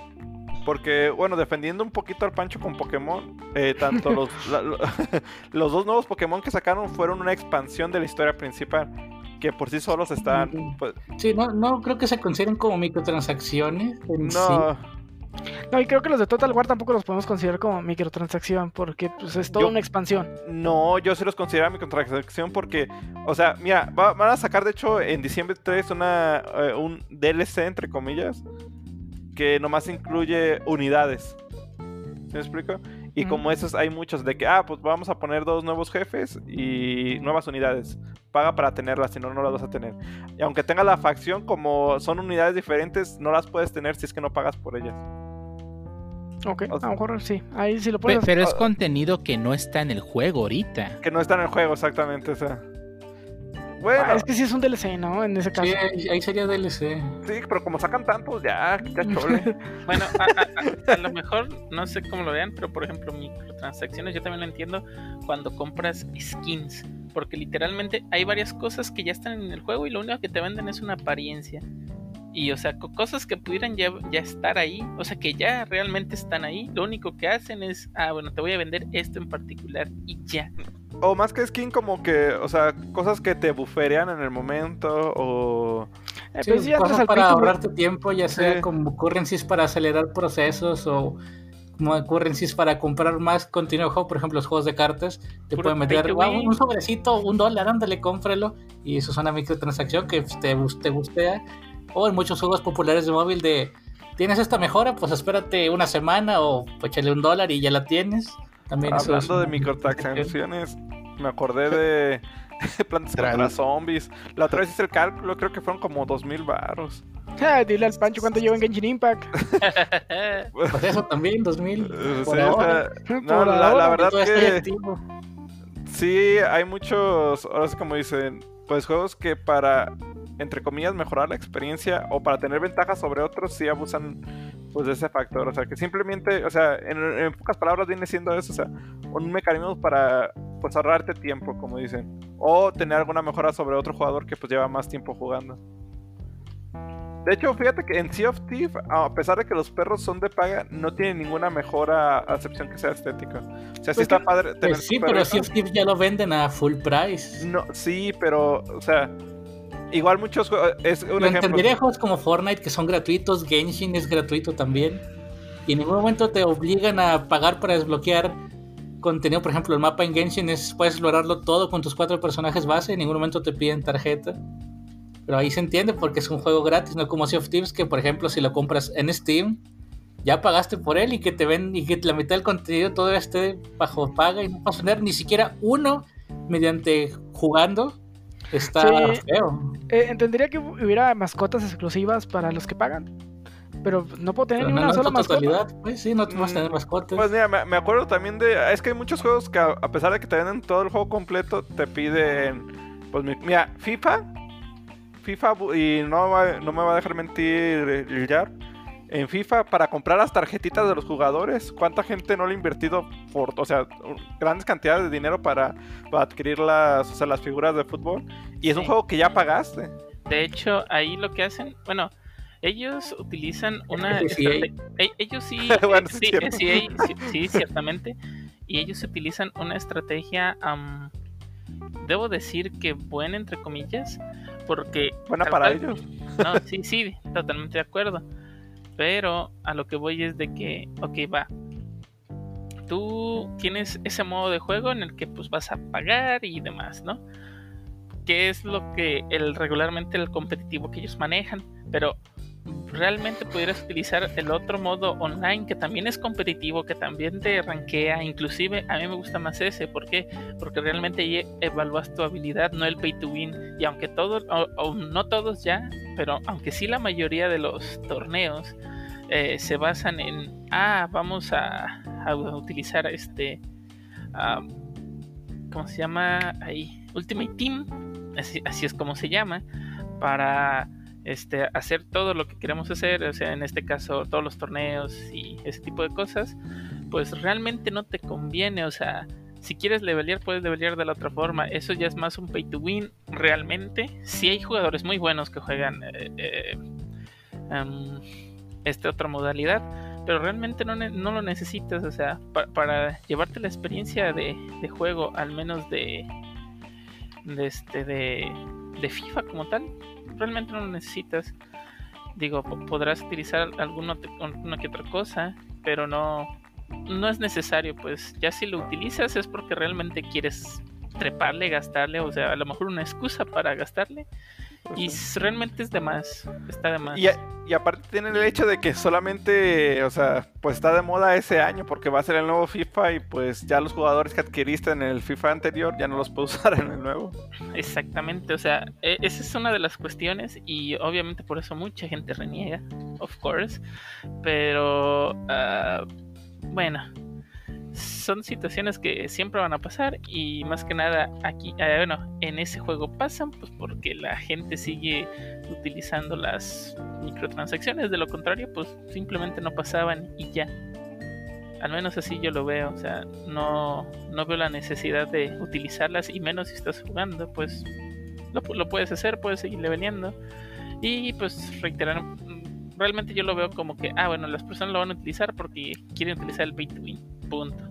Porque, bueno, defendiendo un poquito al Pancho con Pokémon, eh, tanto los, la- los dos nuevos Pokémon que sacaron fueron una expansión de la historia principal, que por sí solos están, pues, Sí, no, no creo que se consideren como microtransacciones. En sí. No, y creo que los de Total War tampoco los podemos considerar como microtransacción porque pues, es toda Yo- una expansión. No, yo sí los considero mi contratación porque, o sea, mira, va- van a sacar de hecho en diciembre 3 una, eh, un DLC, entre comillas, que nomás incluye unidades. ¿Sí me explico? Y como esos hay muchos de que, ah, pues vamos a poner dos nuevos jefes y nuevas unidades. Paga para tenerlas, si no, no las vas a tener. Y aunque tenga la facción, como son unidades diferentes, no las puedes tener si es que no pagas por ellas. Ok, O a lo mejor sí. Ahí sí lo puedes pero es contenido que no está en el juego ahorita. Que no está en el juego, exactamente. O sea. Bueno, Ah, es que sí es un DLC, ¿no? En ese caso. Sí, ahí ahí sería DLC. sí, pero como sacan tantos, ya, ya chole. Bueno, a, a- a- a lo mejor, no sé cómo lo vean, pero por ejemplo, microtransacciones, yo también lo entiendo cuando compras skins. Porque literalmente hay varias cosas que ya están en el juego y lo único que te venden es una apariencia. Y o sea, co- cosas que pudieran ya, ya estar ahí, o sea, que ya realmente están ahí, lo único que hacen es, ah, bueno, te voy a vender esto en particular y ya. o más que skin, como que, o sea, cosas que te buferean en el momento, o. Eh, Sí, sí, entras cosas para win. ahorrarte tiempo, ya sea Sí. como currencies para acelerar procesos o como currencies para comprar más contenido de juego, por ejemplo, los juegos de cartas, te Puro pueden meter "Ah, win". un sobrecito, un dólar, ándale, cómpralo, y eso es una microtransacción que te, te gustea. O en muchos juegos populares de móvil de, ¿tienes esta mejora? Pues espérate una semana o pues, échale un dólar y ya la tienes. También eso es Hablando de microtransacciones, me acordé de plantas contra zombies. La otra vez hice el cálculo, creo que fueron como dos mil baros. Ah, dile al Pancho cuánto lleva en Genshin Impact. Pues eso también, 2000. Eh, por sí, ahora. no, Por la, la ahora, verdad Todo está que sí hay muchos, ahora sí como dicen, pues juegos que para, entre comillas, mejorar la experiencia o para tener ventajas sobre otros, sí abusan pues de ese factor. O sea, que simplemente, o sea, en, en pocas palabras viene siendo eso, o sea, un mecanismo para pues ahorrarte tiempo, como dicen. O tener alguna mejora sobre otro jugador que pues lleva más tiempo jugando. De hecho, fíjate que en Sea of Thief, a pesar de que los perros son de paga, no tiene ninguna mejora a excepción que sea estética. O sea, sí Pues está padre tener Pues sí, pero. Sea of Thieves ya lo venden a full price. No, sí, pero, o sea, igual muchos juegos. Es un Lo entendería juegos como Fortnite que son gratuitos, Genshin es gratuito también. Y en ningún momento te obligan a pagar para desbloquear contenido. Por ejemplo, el mapa en Genshin es puedes explorarlo todo con tus cuatro personajes base. En ningún momento te piden tarjeta. Pero ahí se entiende porque es un juego gratis, no como Sea of Thieves que, por ejemplo, si lo compras en Steam, ya pagaste por él y que te ven y que la mitad del contenido todo esté bajo paga y no vas a tener ni siquiera uno mediante jugando. Está Sí. feo. Eh, entendería que hubiera mascotas exclusivas para los que pagan. Pero no puedo tener Pero ni no, una no sola mascota. totalidad, pues sí, no te vas a tener Mm, mascotas. Pues mira, me, me acuerdo también de. Es que hay muchos juegos que, a, a pesar de que te venden todo el juego completo, te piden. Pues mi- mira, FIFA. FIFA, y no, va- no me va a dejar mentir el Jar. En FIFA, para comprar las tarjetitas de los jugadores, ¿cuánta gente no le ha invertido por, o sea, grandes cantidades de dinero para, para adquirir las, o sea, las figuras de fútbol? Y es un Sí. juego que ya pagaste. De hecho, ahí lo que hacen, bueno, ellos utilizan una estrate- e- ellos sí, Bueno, eh, sí, sí, eh, sí, eh, sí, sí, ciertamente, y ellos utilizan una estrategia, am, debo decir que buena entre comillas, porque Buena para cual- ellos. no, sí, sí, totalmente de acuerdo. Pero a lo que voy es de que, ok, va. Tú tienes ese modo de juego en el que pues vas a pagar y demás, ¿no? Que es lo que el regularmente el competitivo que ellos manejan. Pero realmente pudieras utilizar el otro modo online que también es competitivo, que también te rankea. Inclusive a mí me gusta más ese. ¿Por qué? Porque realmente evalúas tu habilidad, no el pay to win. Y aunque todos, o, no todos ya, pero aunque sí la mayoría de los torneos eh, se basan en, ah, vamos a, utilizar este, ¿cómo se llama? Ahí, Ultimate Team, así, así es como se llama, para este, hacer todo lo que queremos hacer, o sea, en este caso todos los torneos y ese tipo de cosas, pues realmente no te conviene, o sea, si quieres levelear, puedes levelear de la otra forma. Eso ya es más un pay to win. Realmente, si hay jugadores muy buenos que juegan eh, eh, um, esta otra modalidad, pero realmente no, no lo necesitas. O sea, pa- para llevarte la experiencia de, juego, al menos de, este, de, de FIFA como tal, realmente no lo necesitas. Digo, po- podrás utilizar alguna, que otra cosa, pero no, no es necesario, pues ya si lo utilizas es porque realmente quieres treparle, gastarle, o sea, a lo mejor una excusa para gastarle Y realmente es de más. Está de más. Y, a- y aparte tiene el hecho de que solamente, o sea, pues está de moda ese año porque va a ser el nuevo FIFA y pues ya los jugadores que adquiriste en el FIFA anterior ya no los puedes usar en el nuevo. Exactamente, o sea, e- esa es una de las cuestiones y obviamente por eso mucha gente reniega, of course, pero ah, bueno, son situaciones que siempre van a pasar y más que nada aquí, ah, bueno, en ese juego pasan pues porque la gente sigue utilizando las microtransacciones, de lo contrario pues simplemente no pasaban y ya. Al menos así yo lo veo, o sea, no, no veo la necesidad de utilizarlas y menos si estás jugando, pues lo, lo puedes hacer, puedes seguir leveleando y pues reiterar, realmente yo lo veo como que, ah, bueno, las personas lo van a utilizar porque quieren utilizar el pay punto.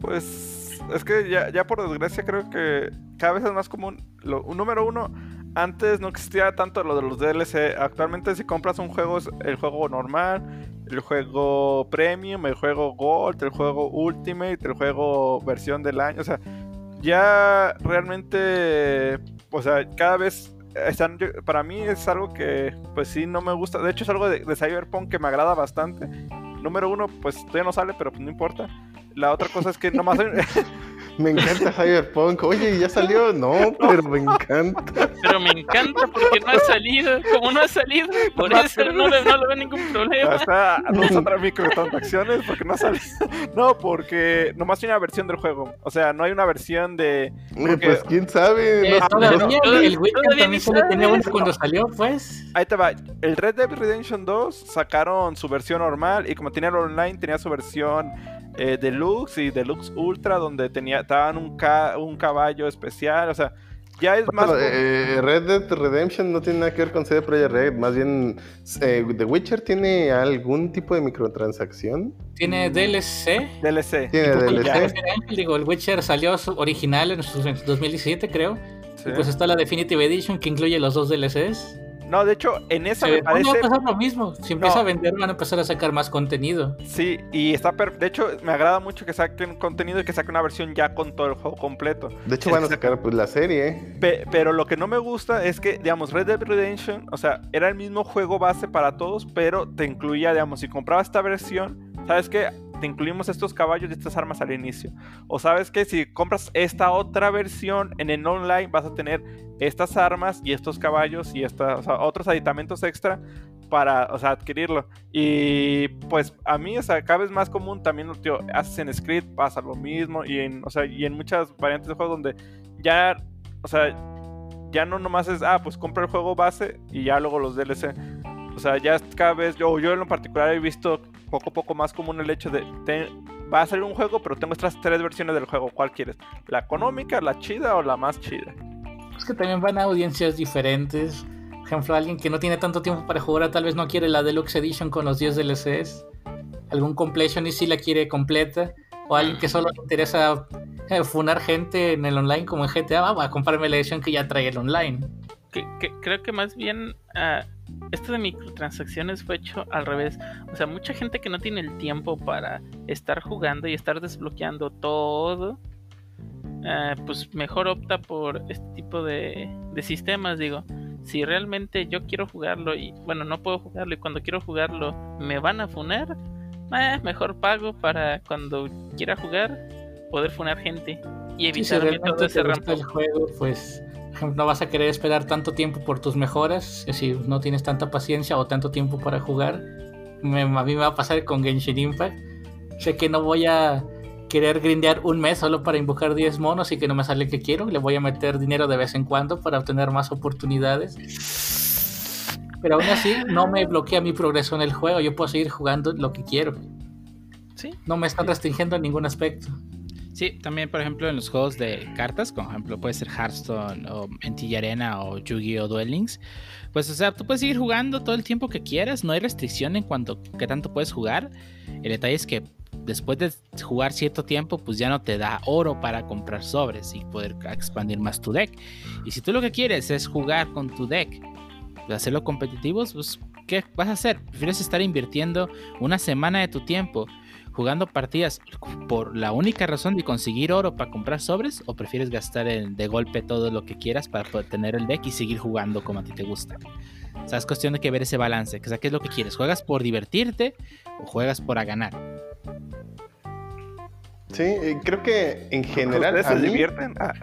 Pues es que ya, ya por desgracia creo que cada vez es más común. Lo, un número uno, antes no existía tanto lo de los DLC. Actualmente si compras un juego, es el juego normal, el juego premium, el juego gold, el juego ultimate, el juego versión del año. O sea, ya realmente, o sea, cada vez están, yo- para mí es algo que pues sí no me gusta. De hecho es algo de, de Cyberpunk que me agrada bastante. Número uno, pues todavía no sale, pero pues no importa. La otra cosa es que nomás hay, Me encanta Cyberpunk. Oye, ¿ya salió? No, pero me encanta. Pero me encanta porque no ha salido, como no ha salido, por No ha eso no, le- no le veo ningún problema. Hasta no microtransacciones porque no sale. No, porque nomás hay una versión del juego. O sea, no hay una versión de. Porque- Pues quién sabe. Eh, No- todavía, no, el ni también solo tenía uno cuando salió, pues. Ahí te va. El Red Dead Redemption 2 sacaron su versión normal y como tenía el online, tenía su versión eh, Deluxe y Deluxe Ultra, donde tenía, daban un, ca- un caballo especial. O sea, ya es más. Bueno, eh, Red Dead Redemption no tiene nada que ver con CD Projekt Red. Más bien, eh, ¿The Witcher tiene algún tipo de microtransacción? Tiene DLC. DLC. Tiene DLC. Ángel, Digo, el Witcher salió su- original en su- en 2017, creo. sí. Y pues está la Definitive Edition que incluye los dos DLCs. No, de hecho, en esa Se me ve- ¿dónde va parece. a pasar lo mismo. Si empieza No. a vender, van a empezar a sacar más contenido. Sí, y está per- de hecho me agrada mucho que saquen contenido y que saquen una versión ya con todo el juego completo. De hecho, Es van a sacar pues, la serie. Pe- pero lo que no me gusta es que, digamos, Red Dead Redemption, o sea, era el mismo juego base para todos, pero te incluía, digamos, si comprabas esta versión, ¿sabes qué? Incluimos estos caballos y estas armas al inicio. O sabes que si compras esta otra versión en el online vas a tener estas armas y estos caballos y esta, otros aditamentos extra para, o sea, adquirirlo. Y pues a mí, o sea, cada vez más común también, tío, Assassin's Creed pasa lo mismo y en, o sea, y en muchas variantes de juegos donde ya, o sea, ya no nomás es, ah, pues compra el juego base y ya luego los DLC. O sea, ya cada vez, yo, yo en lo particular he visto poco a poco más común el hecho de, te- va a salir un juego, pero tengo estas tres versiones del juego, ¿cuál quieres? ¿La económica, la chida o la más chida? Es que también van a audiencias diferentes. Por ejemplo, alguien que no tiene tanto tiempo para jugar, tal vez no quiere la Deluxe Edition con los 10 DLCs. Algún completionist sí la quiere completa. O alguien que solo le interesa eh, funar gente en el online como en GTA, ah, va a comprarme la edición que ya trae el online. que, que- creo que más bien ah, esto de microtransacciones fue hecho al revés. O sea, mucha gente que no tiene el tiempo para estar jugando y estar desbloqueando todo, ah, pues mejor opta por este tipo de, de sistemas. Digo, si realmente yo quiero jugarlo y, bueno, no puedo jugarlo y cuando quiero jugarlo me van a funar, eh, mejor pago para cuando quiera jugar poder funar gente y Sí, si todo ese rampo. el juego, pues no vas a querer esperar tanto tiempo por tus mejoras, si no tienes tanta paciencia o tanto tiempo para jugar. Me- a mí me va a pasar con Genshin Impact. Sé que no voy a querer grindear un mes solo para invocar 10 monos y que no me sale el que quiero. Le voy a meter dinero de vez en cuando para obtener más oportunidades. Pero aún así, no me bloquea mi progreso en el juego. Yo puedo seguir jugando lo que quiero. Sí. No me están restringiendo en ningún aspecto. Sí, también por ejemplo en los juegos de cartas, como ejemplo puede ser Hearthstone o NTG Arena o Yu-Gi-Oh! Duel Links, pues o sea, tú puedes seguir jugando todo el tiempo que quieras, no hay restricción en cuanto a qué tanto puedes jugar. El detalle es que después de jugar cierto tiempo, pues ya no te da oro para comprar sobres y poder expandir más tu deck. Y si tú lo que quieres es jugar con tu deck, hacerlo competitivos, pues ¿qué vas a hacer? ¿Prefieres estar invirtiendo una semana de tu tiempo jugando partidas por la única razón de conseguir oro para comprar sobres o prefieres gastar de golpe todo lo que quieras para poder tener el deck y seguir jugando como a ti te gusta. O sea, es cuestión de que ver ese balance. O sea, ¿qué es lo que quieres? ¿Juegas por divertirte o juegas por a ganar? Sí, creo que en general. ¿Ustedes se divierten? Ah.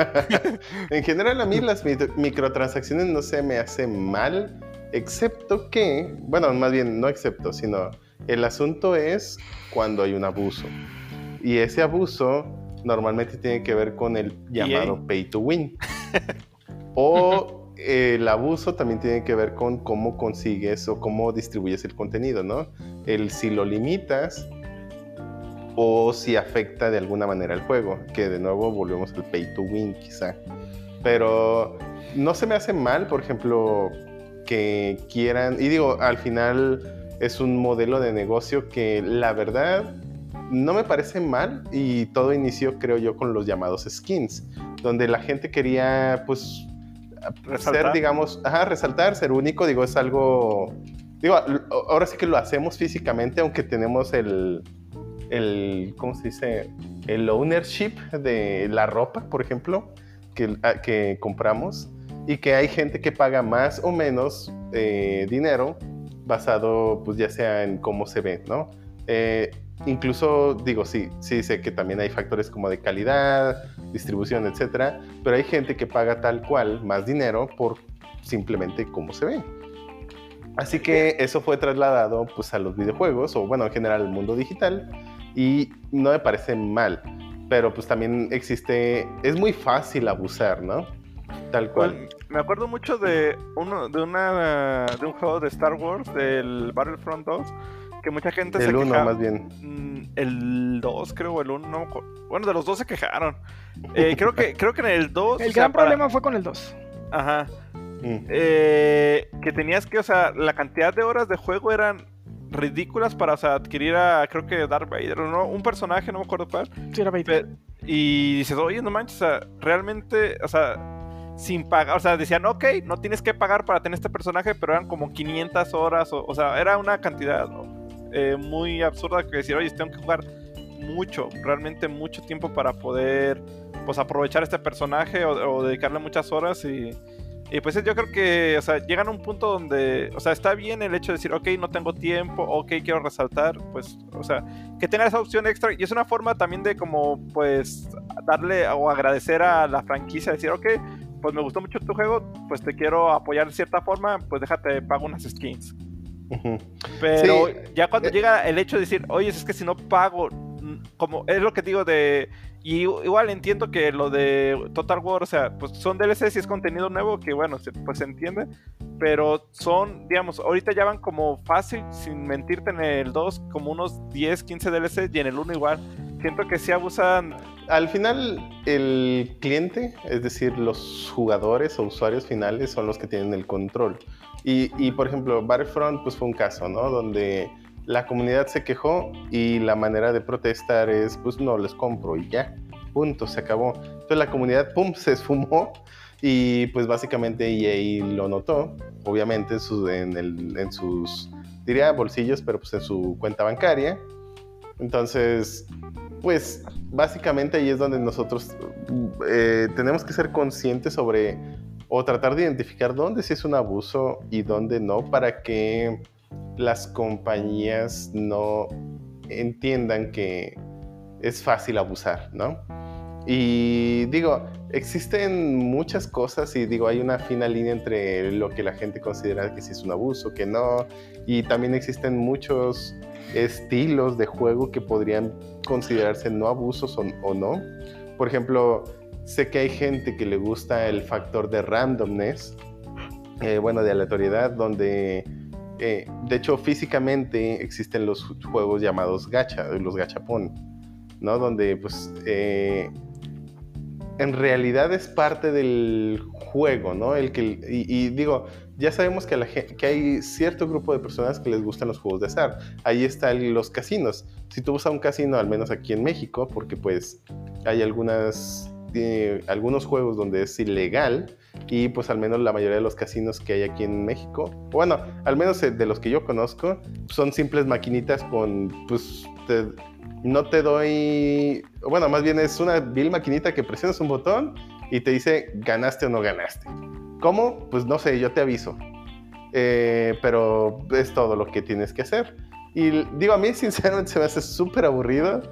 en general, a mí las microtransacciones no se me hacen mal, excepto que, bueno, más bien, no excepto, sino el asunto es cuando hay un abuso. Y ese abuso normalmente tiene que ver con el llamado pay to win. o el abuso también tiene que ver con cómo consigues o cómo distribuyes el contenido, ¿no? El si lo limitas o si afecta de alguna manera el juego, que de nuevo volvemos al pay to win quizá. Pero no se me hace mal, por ejemplo, que quieran, y digo, al final es un modelo de negocio que la verdad no me parece mal y todo inició creo yo con los llamados skins, donde la gente quería pues ser, digamos, ajá, resaltar, ser único, digo, es algo, digo, ahora sí que lo hacemos físicamente, aunque tenemos el, el ¿cómo se dice? El ownership de la ropa, por ejemplo, que, ah, que compramos, y que hay gente que paga más o menos eh, dinero basado, pues ya sea en cómo se ve, ¿no? Eh, incluso digo, sí, sí sé que también hay factores como de calidad, distribución, etcétera, pero hay gente que paga tal cual más dinero por simplemente cómo se ve. Así que eso fue trasladado pues a los videojuegos o bueno, en general al mundo digital y no me parece mal, pero pues también existe, es muy fácil abusar, ¿no? Tal cual. Me acuerdo mucho de uno de una de un juego de Star Wars del Battlefront 2 que mucha gente el se uno, más bien. Mm, el 2, creo, el 1, no, bueno, de los dos se quejaron. Eh, creo que creo que en el 2 El gran problema fue con el 2. Ajá. Mm. Eh, que tenías que, o sea, la cantidad de horas de juego eran ridículas para, o sea, adquirir a, creo que Darth Vader, ¿no? Un personaje, no me acuerdo cuál. Sí, era Vader. Y dices, oye, no manches, o sea, realmente, o sea, sin pagar, o sea, decían, ok, no tienes que pagar para tener este personaje, pero eran como 500 horas, o, sea, era una cantidad. Eh, muy absurda que decir, oye, tengo que jugar mucho, realmente mucho tiempo para poder pues aprovechar este personaje o, dedicarle muchas horas y, y, pues yo creo que, o sea, llegan a un punto donde, o sea, está bien el hecho de decir, ok, no tengo tiempo, ok, quiero resaltar, pues, o sea, que tenga esa opción extra y es una forma también de como, pues, darle o agradecer a la franquicia, decir, ok, pues me gustó mucho tu juego, pues te quiero apoyar de cierta forma, pues déjate, pago unas skins. Pero ya cuando eh, llega el hecho de decir, oye, es que si no pago, como es lo que digo de. Y igual entiendo que lo de Total War, o sea, pues son DLCs y es contenido nuevo que, bueno, pues se entiende. Pero son, digamos, ahorita ya van como fácil, sin mentirte en el 2, como unos 10, 15 DLCs y en el 1 igual. Siento que sí abusan. Al final, el cliente, es decir, los jugadores o usuarios finales, son los que tienen el control. Y, por ejemplo, Battlefront pues fue un caso, ¿no? Donde la comunidad se quejó y la manera de protestar es, pues no les compro y ya, punto, se acabó. Entonces la comunidad, pum, se esfumó y pues básicamente EA lo notó, obviamente en, sus, en, el, en sus, diría bolsillos, pero pues en su cuenta bancaria. Entonces, pues básicamente ahí es donde nosotros eh, tenemos que ser conscientes sobre o tratar de identificar dónde sí es un abuso y dónde no para que las compañías no entiendan que es fácil abusar, ¿no? Y digo, existen muchas cosas y digo, hay una fina línea entre lo que la gente considera que sí es un abuso, que no, y también existen muchos estilos de juego que podrían considerarse no abusos o, o no. Por ejemplo, Sé que hay gente que le gusta el factor de randomness, eh, bueno, de aleatoriedad, donde eh, de hecho físicamente existen los juegos llamados gacha, los gachapón, ¿no? Donde pues eh, en realidad es parte del juego, ¿no? El que, y, digo, ya sabemos que, hay cierto grupo de personas que les gustan los juegos de azar. Ahí están los casinos. Si tú vas a un casino, al menos aquí en México, porque pues hay algunas algunos juegos donde es ilegal y pues al menos la mayoría de los casinos que hay aquí en México, bueno, al menos de los que yo conozco, son simples maquinitas con pues no te doy, bueno, más bien es una vil maquinita que presionas un botón y te dice ganaste o no ganaste. ¿Cómo? Pues no sé, yo te aviso. Eh, pero es todo lo que tienes que hacer. Y digo, a mí sinceramente se me hace súper aburrido,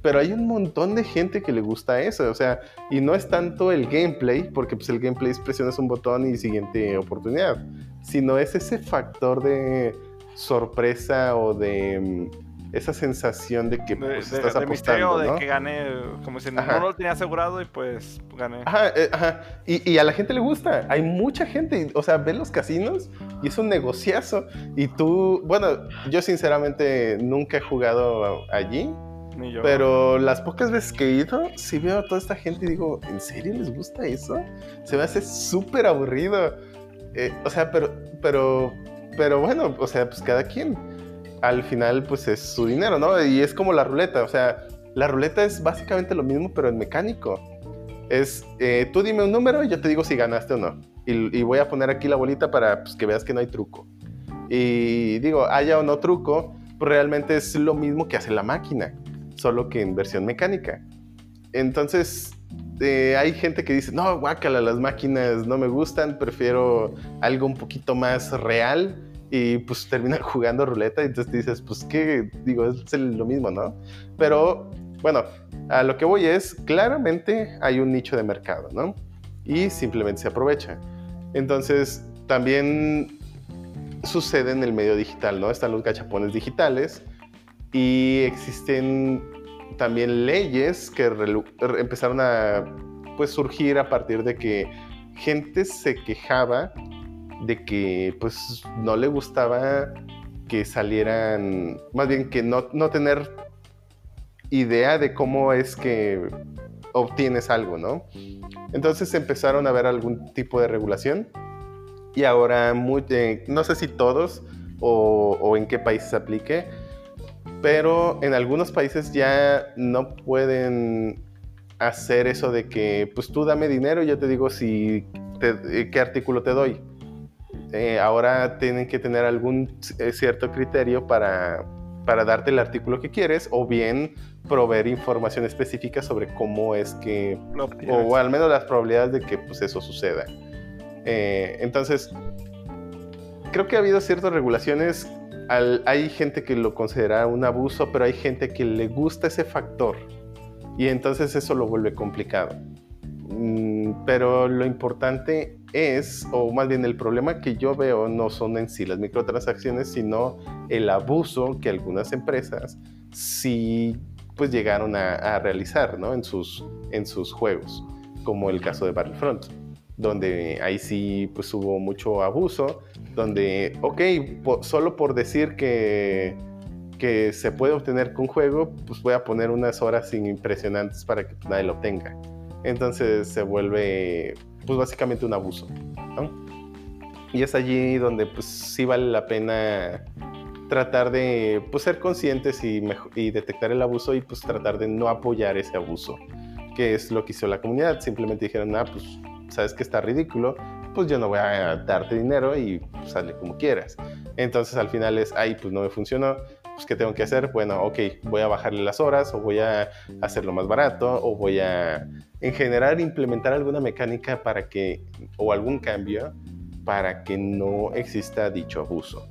pero hay un montón de gente que le gusta eso, o sea, y no es tanto el gameplay, porque pues el gameplay es presionas un botón y siguiente oportunidad, sino es ese factor de sorpresa o de mm, esa sensación de que pues, de, estás de apostando, de ¿no? que gané, como si Ajá. no lo tenía asegurado y pues gané. Ajá, eh, ajá. Y, y a la gente le gusta. Hay mucha gente. O sea, ven los casinos y es un negociazo. Y tú, bueno, yo sinceramente nunca he jugado allí. Ni yo. Pero las pocas veces que he ido, sí veo a toda esta gente y digo, ¿en serio les gusta eso? Se me hace súper aburrido. Eh, o sea, pero, pero, pero bueno, o sea, pues cada quien. Al final, pues es su dinero, ¿no? Y es como la ruleta, o sea, la ruleta es básicamente lo mismo, pero en mecánico. Es, eh, tú dime un número y yo te digo si ganaste o no. Y, voy a poner aquí la bolita para pues, que veas que no hay truco. Y digo, haya o no truco, pues realmente es lo mismo que hace la máquina, solo que en versión mecánica. Entonces, eh, hay gente que dice, no, guácala, las máquinas no me gustan, prefiero algo un poquito más real. Y pues terminan jugando ruleta y entonces te dices, pues qué, digo, es lo mismo, ¿no? Pero bueno, a lo que voy es, claramente hay un nicho de mercado, ¿no? Y simplemente se aprovecha. Entonces, también sucede en el medio digital, ¿no? Están los gachapones digitales y existen también leyes que empezaron a pues surgir a partir de que gente se quejaba de que pues no le gustaba que salieran, más bien que no, no tener idea de cómo es que obtienes algo, ¿no? Entonces empezaron a ver algún tipo de regulación y ahora, eh, no sé si todos o, en qué países se aplique, pero en algunos países ya no pueden hacer eso de que, pues tú dame dinero y yo te digo si eh, qué artículo te doy. Eh, ahora tienen que tener algún eh, cierto criterio para, para darte el artículo que quieres o bien proveer información específica sobre cómo es que obtienes. o al menos las probabilidades de que pues, eso suceda. Eh, entonces, creo que ha habido ciertas regulaciones. Al- hay gente que lo considera un abuso, pero hay gente que le gusta ese factor. Y entonces eso lo vuelve complicado. Mm, pero lo importante es, o más bien el problema que yo veo no son en sí las microtransacciones, sino el abuso que algunas empresas sí pues llegaron a, a realizar ¿no? en, sus, en sus juegos, como el caso de Battlefront, donde ahí sí pues hubo mucho abuso, donde, ok, po- solo por decir que, que se puede obtener con juego, pues voy a poner unas horas impresionantes para que nadie lo obtenga. Entonces se vuelve pues básicamente un abuso, ¿no? Y es allí donde pues sí vale la pena tratar de pues, ser conscientes y, detectar el abuso y pues tratar de no apoyar ese abuso, que es lo que hizo la comunidad. Simplemente dijeron, ah, pues sabes que está ridículo, pues yo no voy a darte dinero y pues, como quieras. Entonces al final es, ay, pues no me funcionó, pues ¿qué tengo que hacer? Bueno, ok, voy a bajarle las horas o voy a hacerlo más barato o voy a, en general, implementar alguna mecánica para que, o algún cambio para que no exista dicho abuso.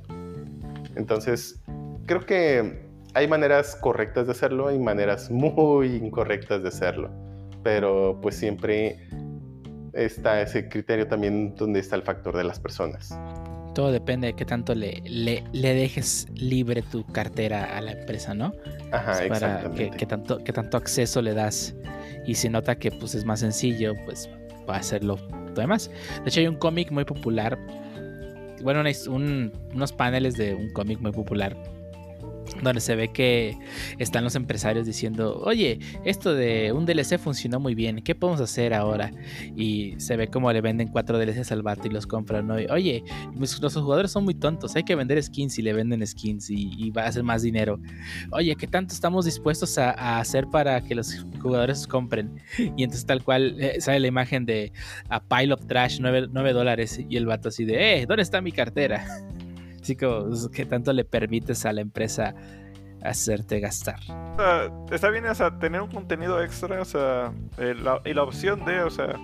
Entonces, creo que hay maneras correctas de hacerlo y maneras muy incorrectas de hacerlo, pero pues siempre está ese criterio también donde está el factor de las personas. Todo depende de qué tanto le, le, le dejes libre tu cartera a la empresa, ¿no? Ajá, Pues para exactamente. que, que tanto, que tanto acceso le das. Y si nota que pues es más sencillo, pues va a hacerlo todo demás. De hecho, hay un cómic muy popular. Bueno, un- unos paneles de un cómic muy popular. Donde se ve que están los empresarios diciendo, oye, esto de un DLC funcionó muy bien, ¿qué podemos hacer ahora? Y se ve como le venden cuatro DLCs al vato y los compran, ¿no? Y, oye, los jugadores son muy tontos, hay que vender skins y le venden skins y, y va a hacer más dinero. Oye, ¿qué tanto estamos dispuestos a, hacer para que los jugadores compren? Y entonces tal cual eh, sale la imagen de a pile of trash, 9, dólares, y el vato así de, eh, ¿dónde está mi cartera? Así como, pues, ¿qué tanto le permites a la empresa hacerte gastar. Está bien, o sea, tener un contenido extra, o sea, eh, y la opción de, o sea,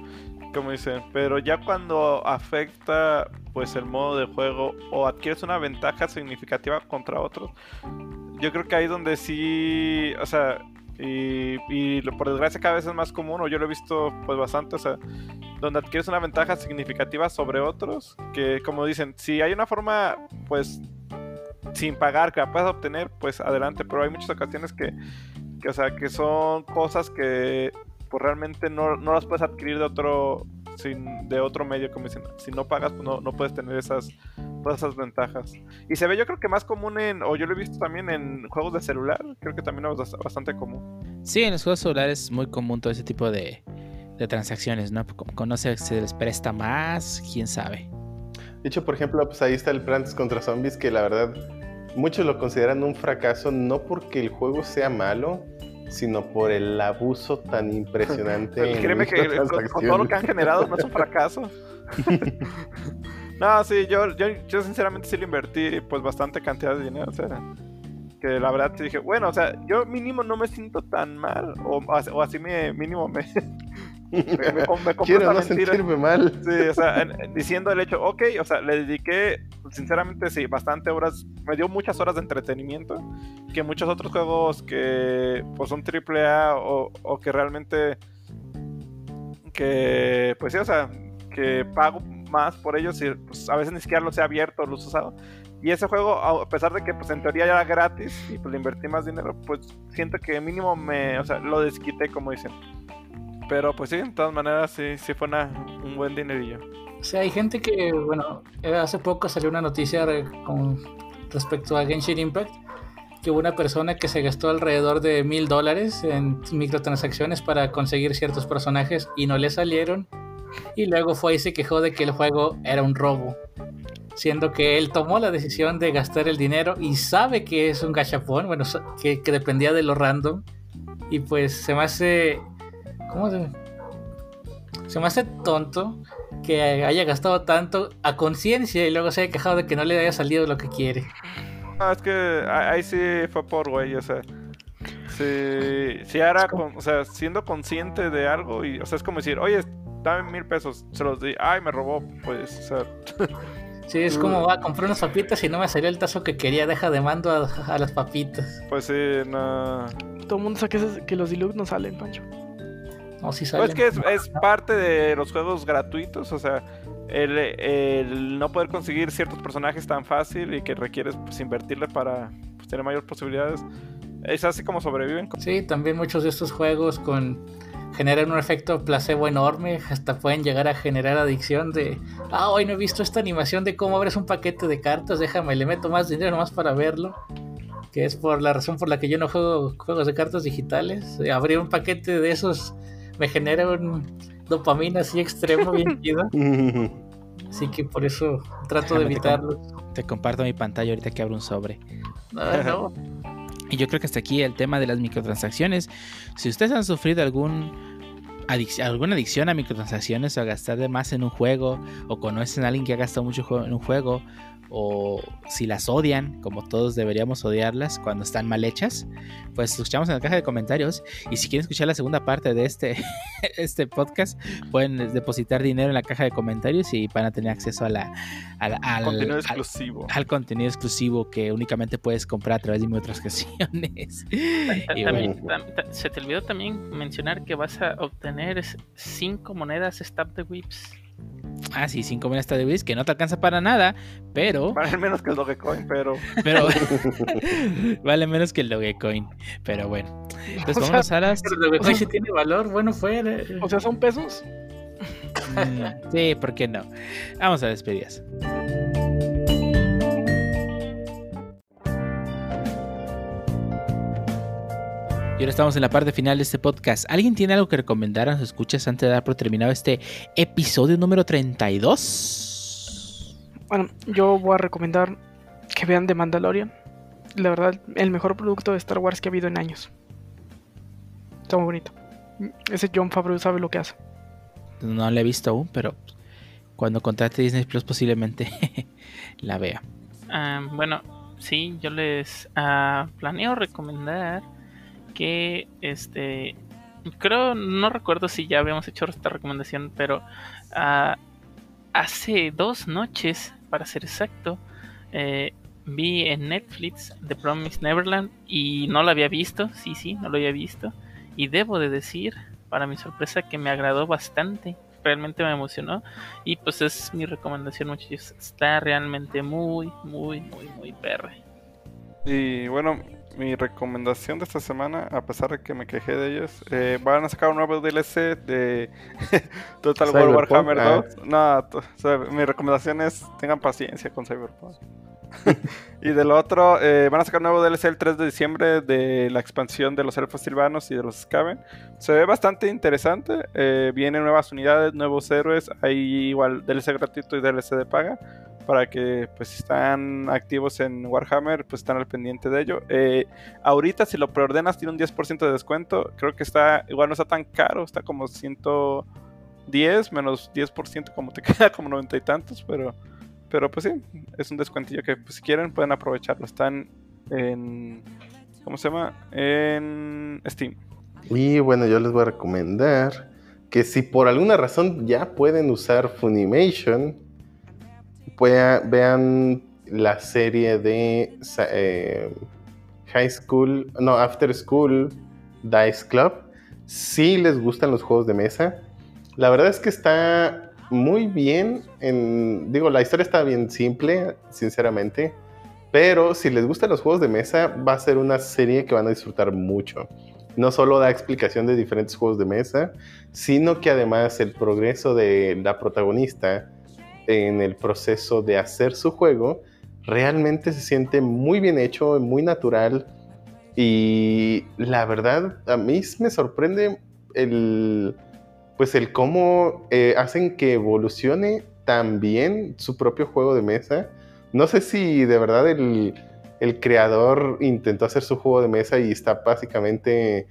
como dicen, pero ya cuando afecta pues el modo de juego o adquieres una ventaja significativa contra otros, yo creo que ahí donde sí, o sea, y, y por desgracia cada vez es más común, o yo lo he visto pues bastante, o sea, donde adquieres una ventaja significativa sobre otros, que como dicen, si hay una forma pues sin pagar que la puedas obtener, pues adelante, pero hay muchas ocasiones que, que o sea, que son cosas que pues realmente no, no las puedes adquirir de otro sin, de otro medio, como dicen, si no pagas, pues no, no puedes tener esas, todas esas ventajas. Y se ve yo creo que más común en, o yo lo he visto también en juegos de celular, creo que también es bast- bastante común. Sí, en los juegos celulares es muy común todo ese tipo de, de transacciones, ¿no? Como no sé, se les presta más, quién sabe. De hecho, por ejemplo, pues ahí está el Plants contra Zombies, que la verdad muchos lo consideran un fracaso, no porque el juego sea malo, sino por el abuso tan impresionante. En créeme que con, con todo lo que han generado no es un fracaso. no, sí, yo, yo, yo sinceramente sí le invertí pues bastante cantidad de dinero, o sea, que la verdad sí dije, bueno, o sea, yo mínimo no me siento tan mal, o, o así me, mínimo me, me, me, me Quiero no sentirme mal. Sí, o sea, en- diciendo el hecho, ok, o sea, le dediqué, sinceramente, sí, bastante horas, me dio muchas horas de entretenimiento, que muchos otros juegos que, pues, son triple A o, o que realmente, que, pues sí, o sea, que pago más por ellos y, pues, a veces ni siquiera los he abierto, los he usado. Y ese juego, a pesar de que, pues, en teoría ya era gratis y, pues, le invertí más dinero, pues, siento que mínimo me, o sea, lo desquité, como dicen. Pero, pues, sí, de todas maneras, sí, sí fue una, un buen dinerillo. Sea, hay gente que, bueno, eh, hace poco salió una noticia con respecto a Genshin Impact, que hubo una persona que se gastó alrededor de mil dólares en microtransacciones para conseguir ciertos personajes y no le salieron. Y luego fue y se quejó de que el juego era un robo. Siendo que él tomó la decisión de gastar el dinero y sabe que es un gachapón, bueno, que, que dependía de lo random. Y pues se me hace. ¿Cómo se.? Se me hace tonto que haya gastado tanto a conciencia y luego se haya quejado de que no le haya salido lo que quiere. No, es que ahí sí fue por güey, o sea. Si, si era, con- o sea, siendo consciente de algo y, o sea, es como decir, oye, dame mil pesos, se los di, ay, me robó, pues, o sea, Sí, es como, va, compré unas papitas y no me salió el tazo que quería, deja de mando a, a las papitas. pues sí, no. Todo el mundo sabe que los deluxe no salen, Pancho. No, si Pues que es, es parte de los juegos gratuitos, o sea, el, el no poder conseguir ciertos personajes tan fácil y que requieres, pues, invertirle para pues, tener mayores posibilidades. Es así como sobreviven. Sí, también muchos de estos juegos con generan un efecto placebo enorme, hasta pueden llegar a generar adicción de, ah, hoy no he visto esta animación de cómo abres un paquete de cartas, déjame, le meto más dinero nomás para verlo, que es por la razón por la que yo no juego juegos de cartas digitales. Eh, Abrir un paquete de esos me genera un dopamina así extremo, bien chido, así que por eso trato de te evitarlo. Te comparto mi pantalla ahorita que abro un sobre. Ah, no. Y yo creo que hasta aquí el tema de las microtransacciones. Si ustedes han sufrido algún adic- alguna adicción a microtransacciones o a gastar de más en un juego, o conocen a alguien que ha gastado mucho en un juego, o si las odian, como todos deberíamos odiarlas cuando están mal hechas, pues escuchamos en la caja de comentarios. Y si quieren escuchar la segunda parte de este, este podcast, pueden depositar dinero en la caja de comentarios y van a tener acceso a la, a la- al, Contenido al- exclusivo. al contenido exclusivo que únicamente puedes comprar a través de microtransacciones. Ta- Y también- tam- ta- se te olvidó también mencionar que vas a obtener 5 monedas Stab de Whips. Ah, sí, 5 monedas de Wiz, que no te alcanza para nada, pero, Vale menos que el Dogecoin, pero pero vale menos que el Dogecoin. Pero bueno, entonces O sea, vámonos a las. Pero lo que sí tiene valor, bueno, fue. O sea, son pesos. Mm, sí, ¿por qué no? Vamos a despedidas. Y ahora estamos en la parte final de este podcast. ¿Alguien tiene algo que recomendar a los escuchas antes de dar por terminado este episodio número 32? Bueno, yo voy a recomendar que vean The Mandalorian. La verdad, el mejor producto de Star Wars que ha habido en años. Está muy bonito. Ese John Favreau sabe lo que hace. No la he visto aún, pero cuando contrate Disney Plus posiblemente la vea. Ah, bueno, sí, yo les ah, planeo recomendar que este creo no recuerdo si ya habíamos hecho esta recomendación, pero ah, hace dos noches, para ser exacto, eh, vi en Netflix The Promised Neverland y no lo había visto, sí, sí, no lo había visto. Y debo de decir, para mi sorpresa, que me agradó bastante. Realmente me emocionó. Y pues es mi recomendación, muchachos. Está realmente muy, muy, muy, muy perre. Y bueno, mi recomendación de esta semana, a pesar de que me quejé de ellos, eh, van a sacar un nuevo DLC de Total War Warhammer ah. 2. No, to- o sea, mi recomendación es tengan paciencia con Cyberpunk. y del otro, eh, van a sacar un nuevo DLC el 3 de diciembre de la expansión de los elfos silvanos y de los Skaven. Se ve bastante interesante. eh, vienen nuevas unidades, nuevos héroes. Hay igual DLC gratuito y DLC de paga. Para que pues están activos en Warhammer, pues están al pendiente de ello. Eh, ahorita si lo preordenas tiene un 10% de descuento. Creo que está, igual no está tan caro, está como 110 menos 10% como te queda como 90 y tantos, pero pero pues sí, es un descuentillo que pues, si quieren pueden aprovecharlo. Están en ¿cómo se llama? En Steam. Y bueno, yo les voy a recomendar que si por alguna razón ya pueden usar Funimation, pueda- vean la serie de eh, High School, no, After School Dice Club. Si les gustan los juegos de mesa, la verdad es que está muy bien. En, digo, la historia está bien simple, sinceramente. Pero si les gustan los juegos de mesa, va a ser una serie que van a disfrutar mucho no solo da explicación de diferentes juegos de mesa, sino que además el progreso de la protagonista en el proceso de hacer su juego realmente se siente muy bien hecho, muy natural y la verdad a mí me sorprende el pues el cómo eh, hacen que evolucione tan bien su propio juego de mesa. No sé si de verdad el, el creador intentó hacer su juego de mesa y está básicamente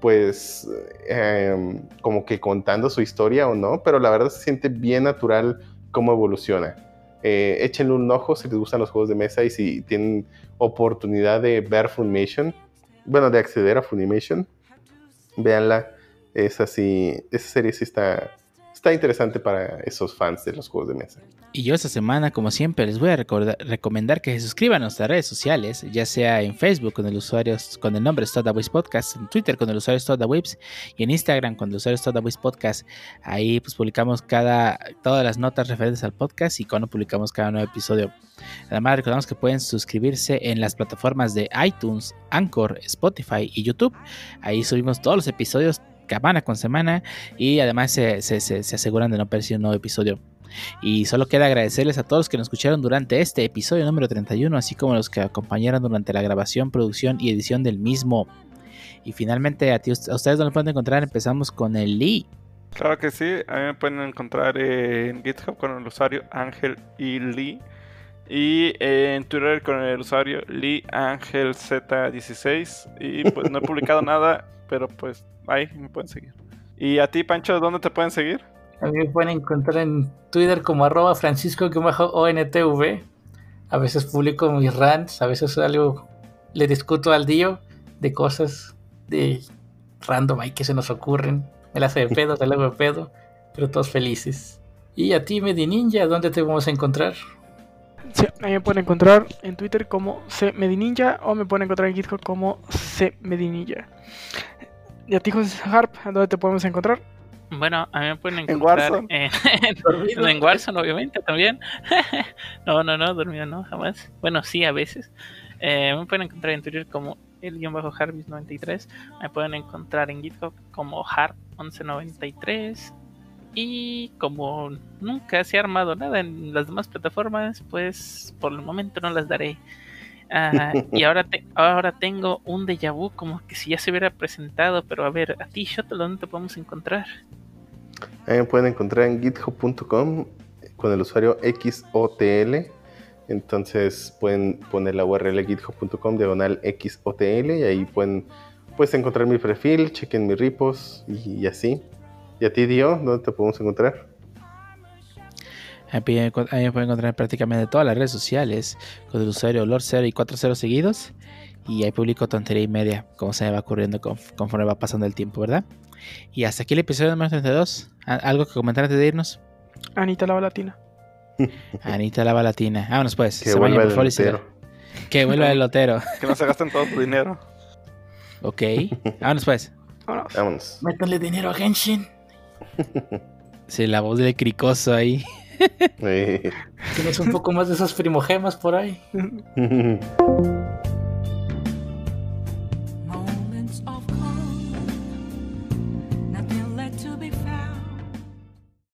pues eh, como que contando su historia o no, pero la verdad se siente bien natural cómo evoluciona. Eh, échenle un ojo si les gustan los juegos de mesa y si tienen oportunidad de ver Funimation, bueno, de acceder a Funimation, véanla. Es así, esa serie sí está, está interesante para esos fans de los juegos de mesa. Y yo esta semana, como siempre, les voy a recomendar que se suscriban a nuestras redes sociales, ya sea en Facebook con el usuario con el nombre Stodawis Podcast, en Twitter con el usuario Stodawis y en Instagram con el usuario Stodawis Podcast. Ahí pues publicamos cada todas las notas referentes al podcast y cuando publicamos cada nuevo episodio. Además, recordamos que pueden suscribirse en las plataformas de iTunes, Anchor, Spotify y YouTube. Ahí subimos todos los episodios semana con semana y además se, se- se- se aseguran de no perder un nuevo episodio. Y solo queda agradecerles a todos los que nos escucharon durante este episodio número 31, así como los que acompañaron durante la grabación, producción y edición del mismo. Y finalmente, a, ti- a ustedes donde pueden encontrar, empezamos con el Lee. Claro que sí, a mí me pueden encontrar en GitHub con el usuario Ángel y Lee. Y en Twitter con el usuario Lee Ángel Z16. Y pues no he publicado nada, pero pues ahí me pueden seguir. Y a ti, Pancho, ¿dónde te pueden seguir? A mí me pueden encontrar en Twitter como arroba francisco-ontv. A veces publico mis rants, a veces algo le discuto al Dio de cosas de random ahí que se nos ocurren. Me la hace de pedo, te la hago de pedo, pero todos felices. Y a ti, Medi Ninja, ¿dónde te vamos a encontrar? Sí, ahí me pueden encontrar en Twitter como CMedininja o me pueden encontrar en GitHub como CMedininja. Y a ti, José Harp, ¿a ¿dónde te podemos encontrar? Bueno, a mí me pueden En encontrar Warzone. en, en Warzone, obviamente, también. no, no, no, dormido no, jamás. Bueno, sí, a veces. Eh, me pueden encontrar en Twitter como el-harvis93. Me pueden encontrar en GitHub como harp1193. Y como nunca se ha armado nada en las demás plataformas, pues por el momento no las daré. Y ahora, te- ahora tengo un déjà vu como que si ya se hubiera presentado, pero a ver, a ti, Shottle, ¿dónde te podemos encontrar? Ahí me pueden encontrar en github.com con el usuario XOTL. Entonces pueden poner la URL github.com diagonal XOTL y ahí pueden pues, encontrar mi perfil, chequen mis ripos y, y así. ¿Y a ti, Dio? ¿Dónde te podemos encontrar? Ahí me pueden encontrar prácticamente todas las redes sociales con el usuario Lord 0 y 40 seguidos. Y ahí publico tontería y media, como se me va ocurriendo conforme va pasando el tiempo, ¿verdad? Y hasta aquí el episodio número 32. ¿Algo que comentar antes de irnos? Anita Lava Latina. Anita Lava Latina. Vámonos pues. Que vuelva el lotero. Que vuelva el lotero. que no se gasten todo tu dinero. Ok. Vámonos pues. Vámonos. Vámonos. Métale dinero a Genshin. Sí, la voz del cricoso ahí. Tienes un poco más de esas primogemas por ahí.